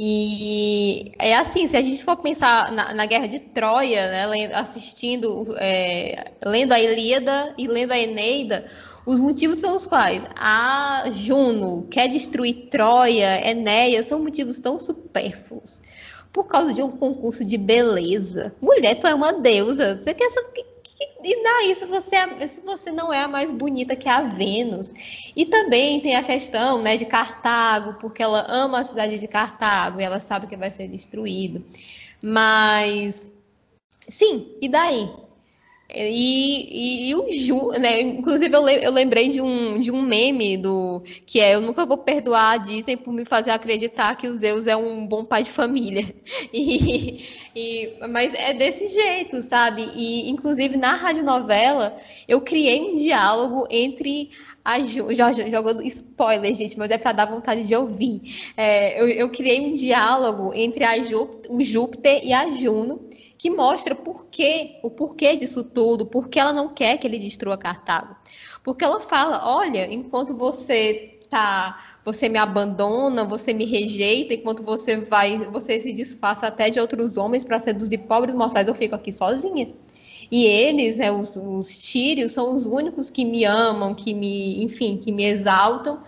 E é assim, se a gente for pensar na, na Guerra de Troia, né, assistindo, é, lendo a Ilíada e lendo a Eneida, os motivos pelos quais a Juno quer destruir Troia, Enéia, são motivos tão supérfluos. Por causa de um concurso de beleza. Mulher, tu é uma deusa. Você quer e daí se você, é, se você não é a mais bonita que a Vênus? E também tem a questão né, de Cartago, porque ela ama a cidade de Cartago e ela sabe que vai ser destruído. Mas, sim, e daí? E, e, e, o Ju, né? Inclusive, eu, lembrei de um, de um meme do que é Eu nunca vou perdoar a Disney por me fazer acreditar que o Zeus é um bom pai de família. E, e, mas é desse jeito, sabe? E, inclusive, na radionovela, eu criei um diálogo entre a Ju. Já jogando spoiler, gente, mas é para dar vontade de ouvir. É, eu, eu criei um diálogo entre a Jú, o Júpiter e a Juno que mostra por quê, o porquê disso tudo, porque ela não quer que ele destrua Cartago. Porque ela fala, olha, enquanto você tá, você me abandona, você me rejeita, enquanto você vai, você se disfarça até de outros homens para seduzir pobres mortais, eu fico aqui sozinha. E eles, né, os, os tírios, são os únicos que me amam, que me, enfim, que me exaltam.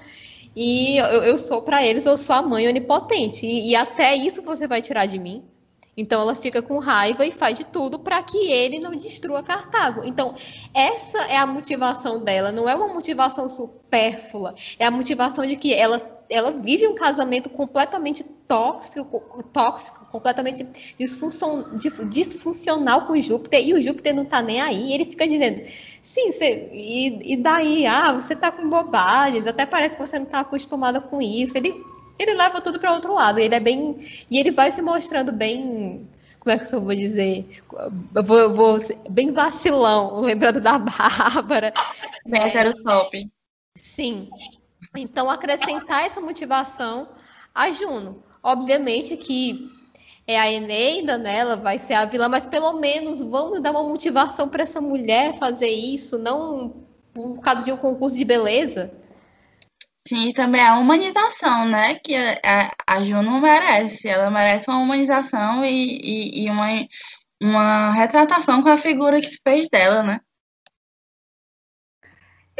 E eu, eu sou para eles, eu sou a mãe onipotente. E, e até isso você vai tirar de mim. Então ela fica com raiva e faz de tudo para que ele não destrua Cartago. Então, essa é a motivação dela, não é uma motivação supérflua, é a motivação de que ela, ela vive um casamento completamente tóxico, tóxico completamente disfunção, disfuncional com Júpiter, e o Júpiter não tá nem aí, ele fica dizendo, sim, você, e, e daí, ah, você tá com bobagens, até parece que você não tá acostumada com isso. Ele ele leva tudo para outro lado. Ele é bem. E ele vai se mostrando bem. Como é que eu vou dizer? Eu vou, eu vou bem vacilão, lembrando da Bárbara. É, top. Sim. Então, acrescentar essa motivação a Juno. Obviamente que é a Eneida, né? Ela vai ser a vilã, mas pelo menos vamos dar uma motivação para essa mulher fazer isso, não por causa de um concurso de beleza. Sim, também a humanização, né? Que a, a Juno merece. Ela merece uma humanização e, e, e uma, uma retratação com a figura que se fez dela, né?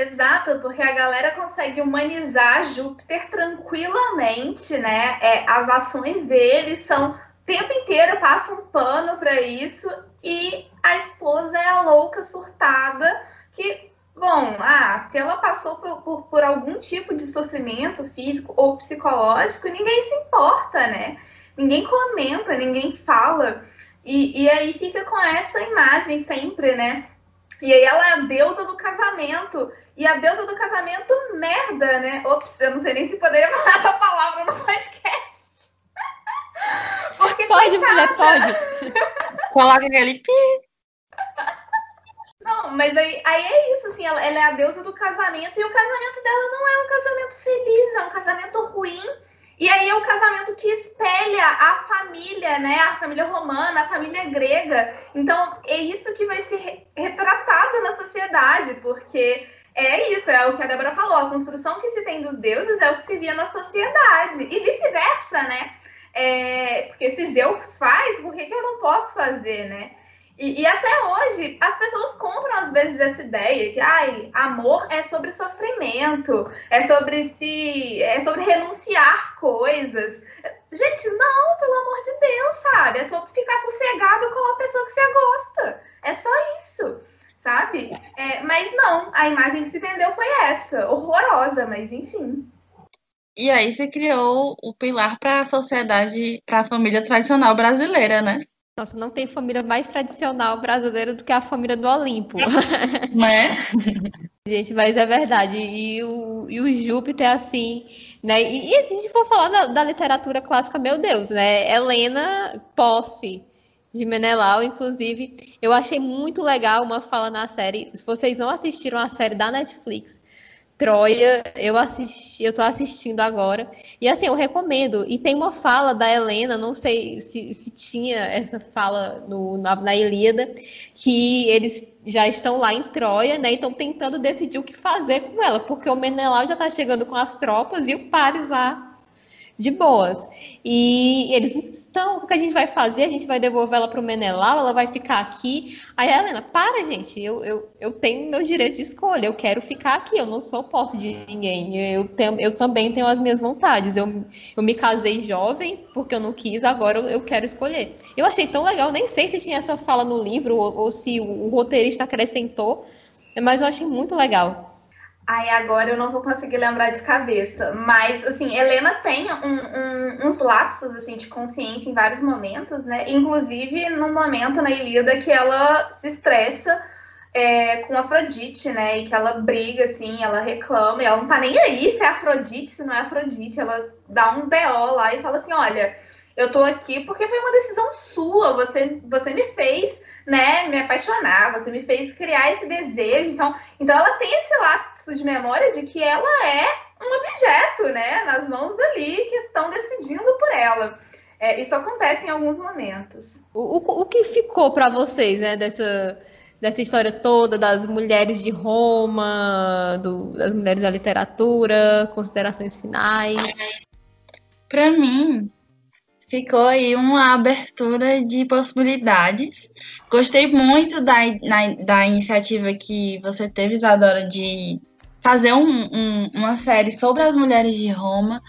Exato, porque a galera consegue humanizar Júpiter tranquilamente, né? É, as ações dele são o tempo inteiro passa um pano para isso e a esposa é a louca surtada que Bom, ah, se ela passou por, por, por, algum tipo de sofrimento físico ou psicológico, ninguém se importa, né? Ninguém comenta, ninguém fala. E, e aí fica com essa imagem sempre, né? E aí ela é a deusa do casamento. E a deusa do casamento, merda, né? Ops, eu não sei nem se poderia falar essa palavra no podcast. Porque pode, mulher, pode. Coloca aquele pi. Não, mas aí, aí é isso, assim, ela, ela, é a deusa do casamento e o casamento dela não é um casamento feliz, é um casamento ruim. E aí é o casamento que espelha a família, né? A família romana, a família grega. Então, é isso que vai ser retratado na sociedade, porque é isso, é o que a Débora falou. A construção que se tem dos deuses é o que se via na sociedade. E vice-versa, né? É, porque se Zeus faz, por que, que eu não posso fazer, né? E, e, até hoje, as pessoas compram, às vezes, essa ideia que ai, amor é sobre sofrimento, é sobre se. é sobre renunciar coisas. Gente, não, pelo amor de Deus, sabe? É sobre ficar sossegado com a pessoa que você gosta. É só isso, sabe? É, mas não, a imagem que se vendeu foi essa. Horrorosa, mas enfim. E aí você criou o pilar para a sociedade, para a família tradicional brasileira, né? Nossa, não tem família mais tradicional brasileira do que a família do Olimpo. Né? Gente, mas é verdade. E o, e o Júpiter, assim, né? E, e se a gente for falar da, da, literatura clássica, meu Deus, né? Helena Posse, de Menelau, inclusive, eu achei muito legal uma fala na série. Se vocês não assistiram a série da Netflix, Troia, eu assisti, eu tô assistindo agora. E assim, eu recomendo. E tem uma fala da Helena, não sei se, se tinha essa fala no, na, na Ilíada, que eles já estão lá em Troia, né? E estão tentando decidir o que fazer com ela, porque o Menelau já está chegando com as tropas e o Paris lá de boas. E eles então, o que a gente vai fazer? A gente vai devolver ela para o Menelau, ela vai ficar aqui. Aí a Helena, para, gente, eu, eu, eu tenho meu direito de escolha, eu quero ficar aqui, eu não sou posse de ninguém, eu, tenho, eu também tenho as minhas vontades. Eu, eu me casei jovem porque eu não quis, agora eu, eu quero escolher. Eu achei tão legal, nem sei se tinha essa fala no livro ou, ou se o, o roteirista acrescentou, mas eu achei muito legal. Aí agora eu não vou conseguir lembrar de cabeça. Mas, assim, Helena tem um, um, uns lapsos, assim, de consciência em vários momentos, né? Inclusive no momento na Ilíada que ela se estressa é, com Afrodite, né? E que ela briga, assim, ela reclama. E ela não tá nem aí se é Afrodite, se não é Afrodite. Ela dá um BO lá e fala assim, olha... Eu tô aqui porque foi uma decisão sua. Você, você me fez né, me apaixonar, você me fez criar esse desejo. Então, então ela tem esse lapso de memória de que ela é um objeto, né, nas mãos dali que estão decidindo por ela. É, isso acontece em alguns momentos. O, o, o que ficou para vocês, né, dessa dessa história toda das mulheres de Roma, do, das mulheres da literatura, considerações finais? Para mim, ficou aí uma abertura de possibilidades. Gostei muito da, na, da iniciativa que você teve, Isadora, de fazer um, um, uma série sobre as mulheres de Roma.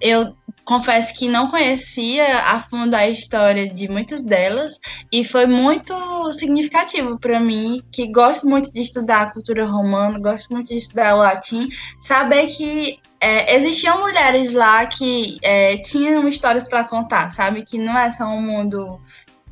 Eu confesso que não conhecia a fundo a história de muitas delas e foi muito significativo para mim, que gosto muito de estudar a cultura romana, gosto muito de estudar o latim, saber que é, existiam mulheres lá que é, tinham histórias para contar, sabe? Que não é só um mundo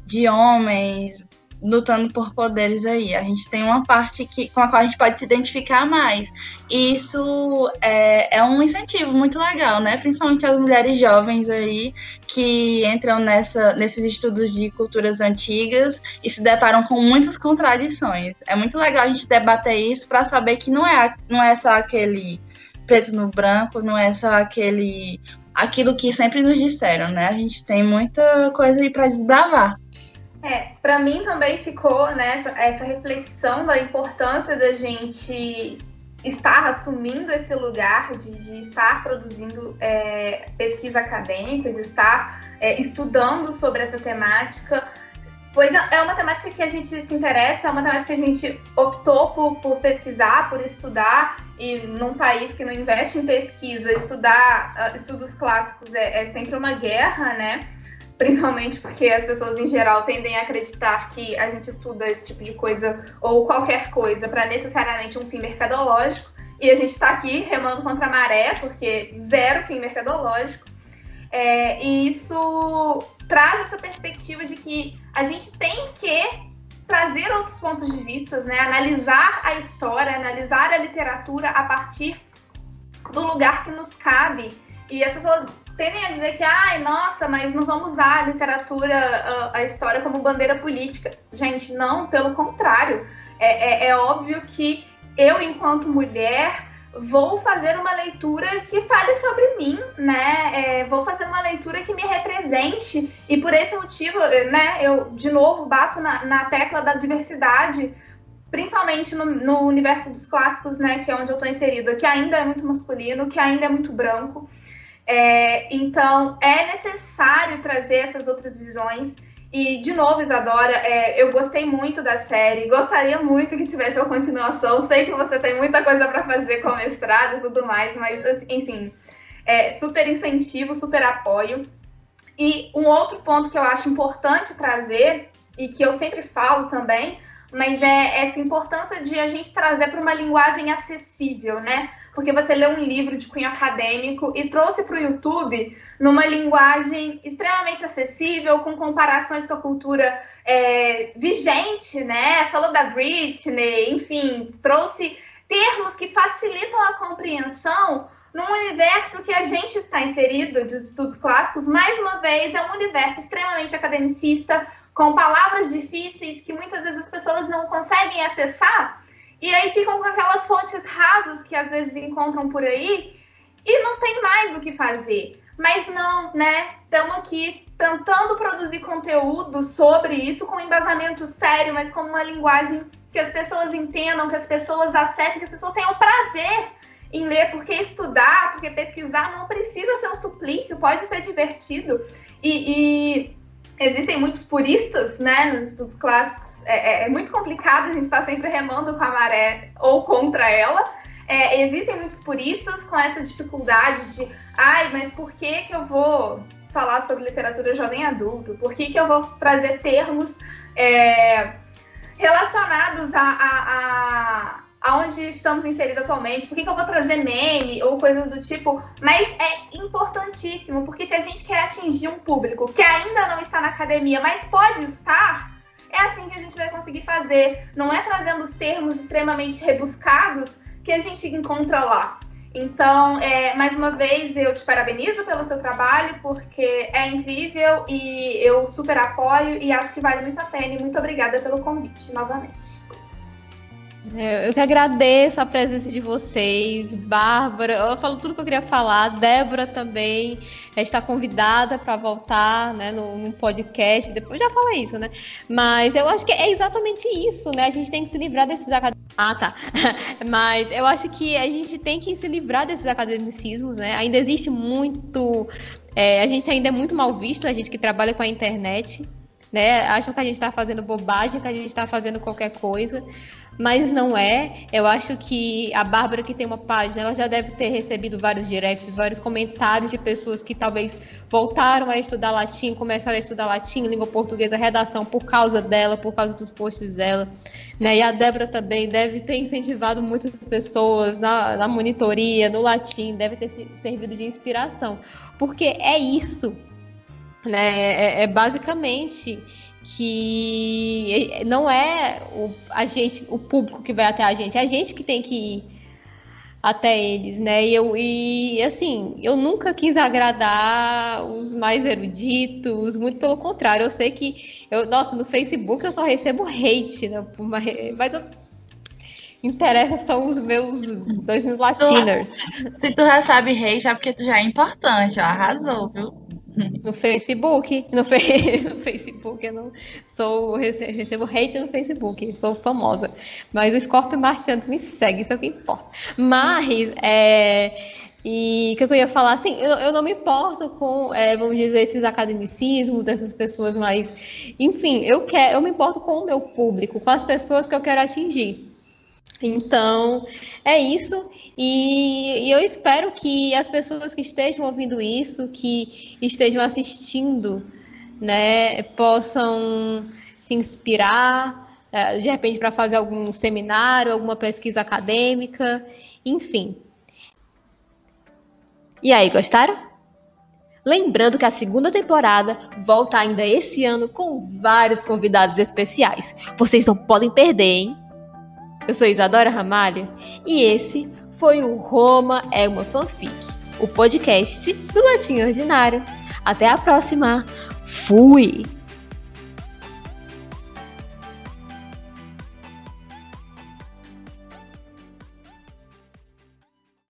de homens lutando por poderes aí. A gente tem uma parte que, com a qual a gente pode se identificar mais. E isso é, é um incentivo muito legal, né? Principalmente as mulheres jovens aí que entram nessa, nesses estudos de culturas antigas e se deparam com muitas contradições. É muito legal a gente debater isso para saber que não é, não é só aquele preto no branco, não é só aquele aquilo que sempre nos disseram, né? A gente tem muita coisa aí para desbravar. É, para mim também ficou né, essa, essa reflexão da importância da gente estar assumindo esse lugar de, de estar produzindo é, pesquisa acadêmica, de estar é, estudando sobre essa temática, pois é, é uma temática que a gente se interessa, é uma temática que a gente optou por, por pesquisar, por estudar, e num país que não investe em pesquisa, estudar uh, estudos clássicos é, é sempre uma guerra, né? Principalmente porque as pessoas em geral tendem a acreditar que a gente estuda esse tipo de coisa ou qualquer coisa para necessariamente um fim mercadológico. E a gente está aqui remando contra a maré, porque zero fim mercadológico. É, e isso traz essa perspectiva de que a gente tem que trazer outros pontos de vista, né? analisar a história, analisar a literatura a partir do lugar que nos cabe. E as pessoas tendem a dizer que, ai, nossa, mas não vamos usar a literatura, a, a história como bandeira política. Gente, não, pelo contrário. É, é, é óbvio que eu, enquanto mulher, vou fazer uma leitura que fale sobre mim, né? É, vou fazer uma leitura que me represente e por esse motivo, né? Eu de novo bato na, na tecla da diversidade principalmente no, no, universo dos clássicos, né, que é onde eu estou inserida, que ainda é muito masculino, que ainda é muito branco. É, então, é necessário trazer essas outras visões. E, de novo, Isadora, é, eu gostei muito da série, gostaria muito que tivesse uma continuação. Sei que você tem muita coisa para fazer com mestrado e tudo mais, mas, assim, enfim, é, super incentivo, super apoio. E um outro ponto que eu acho importante trazer, e que eu sempre falo também, mas é essa importância de a gente trazer para uma linguagem acessível, né? Porque você lê um livro de cunho acadêmico e trouxe para o YouTube numa linguagem extremamente acessível, com comparações com a cultura é, vigente, né? Falou da Britney, enfim, trouxe termos que facilitam a compreensão num universo que a gente está inserido de estudos clássicos, mais uma vez, é um universo extremamente academicista, com palavras difíceis que muitas vezes as pessoas não conseguem acessar, e aí ficam com aquelas fontes rasas que às vezes encontram por aí e não tem mais o que fazer. Mas não, né? Estamos aqui tentando produzir conteúdo sobre isso com um embasamento sério, mas com uma linguagem que as pessoas entendam, que as pessoas acessem, que as pessoas tenham prazer em ler, porque estudar, porque pesquisar não precisa ser um suplício, pode ser divertido. E, e existem muitos puristas, né, nos estudos clássicos. É, é, é muito complicado, a gente está sempre remando com a maré ou contra ela. É, existem muitos puristas com essa dificuldade de, ai, mas por que que eu vou falar sobre literatura jovem adulto? Por que que eu vou trazer termos é, relacionados a, a, a aonde estamos inseridos atualmente, por que, que, eu vou trazer meme ou coisas do tipo, mas é importantíssimo, porque se a gente quer atingir um público que ainda não está na academia, mas pode estar, é assim que a gente vai conseguir fazer. Não é trazendo os termos extremamente rebuscados que a gente encontra lá. Então, é, mais uma vez, eu te parabenizo pelo seu trabalho, porque é incrível e eu super apoio e acho que vale muito a pena. E muito obrigada pelo convite novamente. É, eu que agradeço a presença de vocês, Bárbara. Eu falo tudo que eu queria falar. Débora também está convidada para voltar né, no, no, podcast. Depois já falei isso, né? Mas eu acho que é exatamente isso, né? A gente tem que se livrar desses acadêmicos. Ah, tá. Mas eu acho que a gente tem que se livrar desses academicismos, né? Ainda existe muito. É, a gente ainda é muito mal visto, a gente que trabalha com a internet, né? Acham que a gente está fazendo bobagem, que a gente está fazendo qualquer coisa mas não é. Eu acho que a Bárbara, que tem uma página, ela já deve ter recebido vários directs, vários comentários de pessoas que talvez voltaram a estudar latim, começaram a estudar latim, língua portuguesa, redação, por causa dela, por causa dos posts dela. Né? E a Débora também deve ter incentivado muitas pessoas na, na monitoria, no latim, deve ter servido de inspiração. Porque é isso. Né? é, é basicamente que não é o, a gente, o público que vai até a gente, é a gente que tem que ir até eles, né? E, eu, e assim, eu nunca quis agradar os mais eruditos, muito pelo contrário, eu sei que, eu, nossa, no Facebook eu só recebo hate, né? Mas eu, interessa são os meus dois mil latiners. Se tu já sabe hate, é porque tu já é importante, ó, arrasou, viu? No Facebook, no, fe no Facebook, eu não sou, recebo hate no Facebook, sou famosa. Mas o Scorpio Martiano me segue, isso é o que importa. Mas, é, e o que eu ia falar, assim, eu, eu não me importo com, é, vamos dizer, esses academicismos, dessas pessoas mais. Enfim, eu, quero, eu me importo com o meu público, com as pessoas que eu quero atingir. Então, é isso. E, e, eu espero que as pessoas que estejam ouvindo isso, que estejam assistindo, né, possam se inspirar, é, de repente, para fazer algum seminário, alguma pesquisa acadêmica, enfim. E aí, gostaram? Lembrando que a segunda temporada volta ainda esse ano com vários convidados especiais. Vocês não podem perder, hein? Eu sou Isadora Ramalho e esse foi o Roma é uma fanfic, o podcast do Latim Ordinário. Até a próxima. Fui!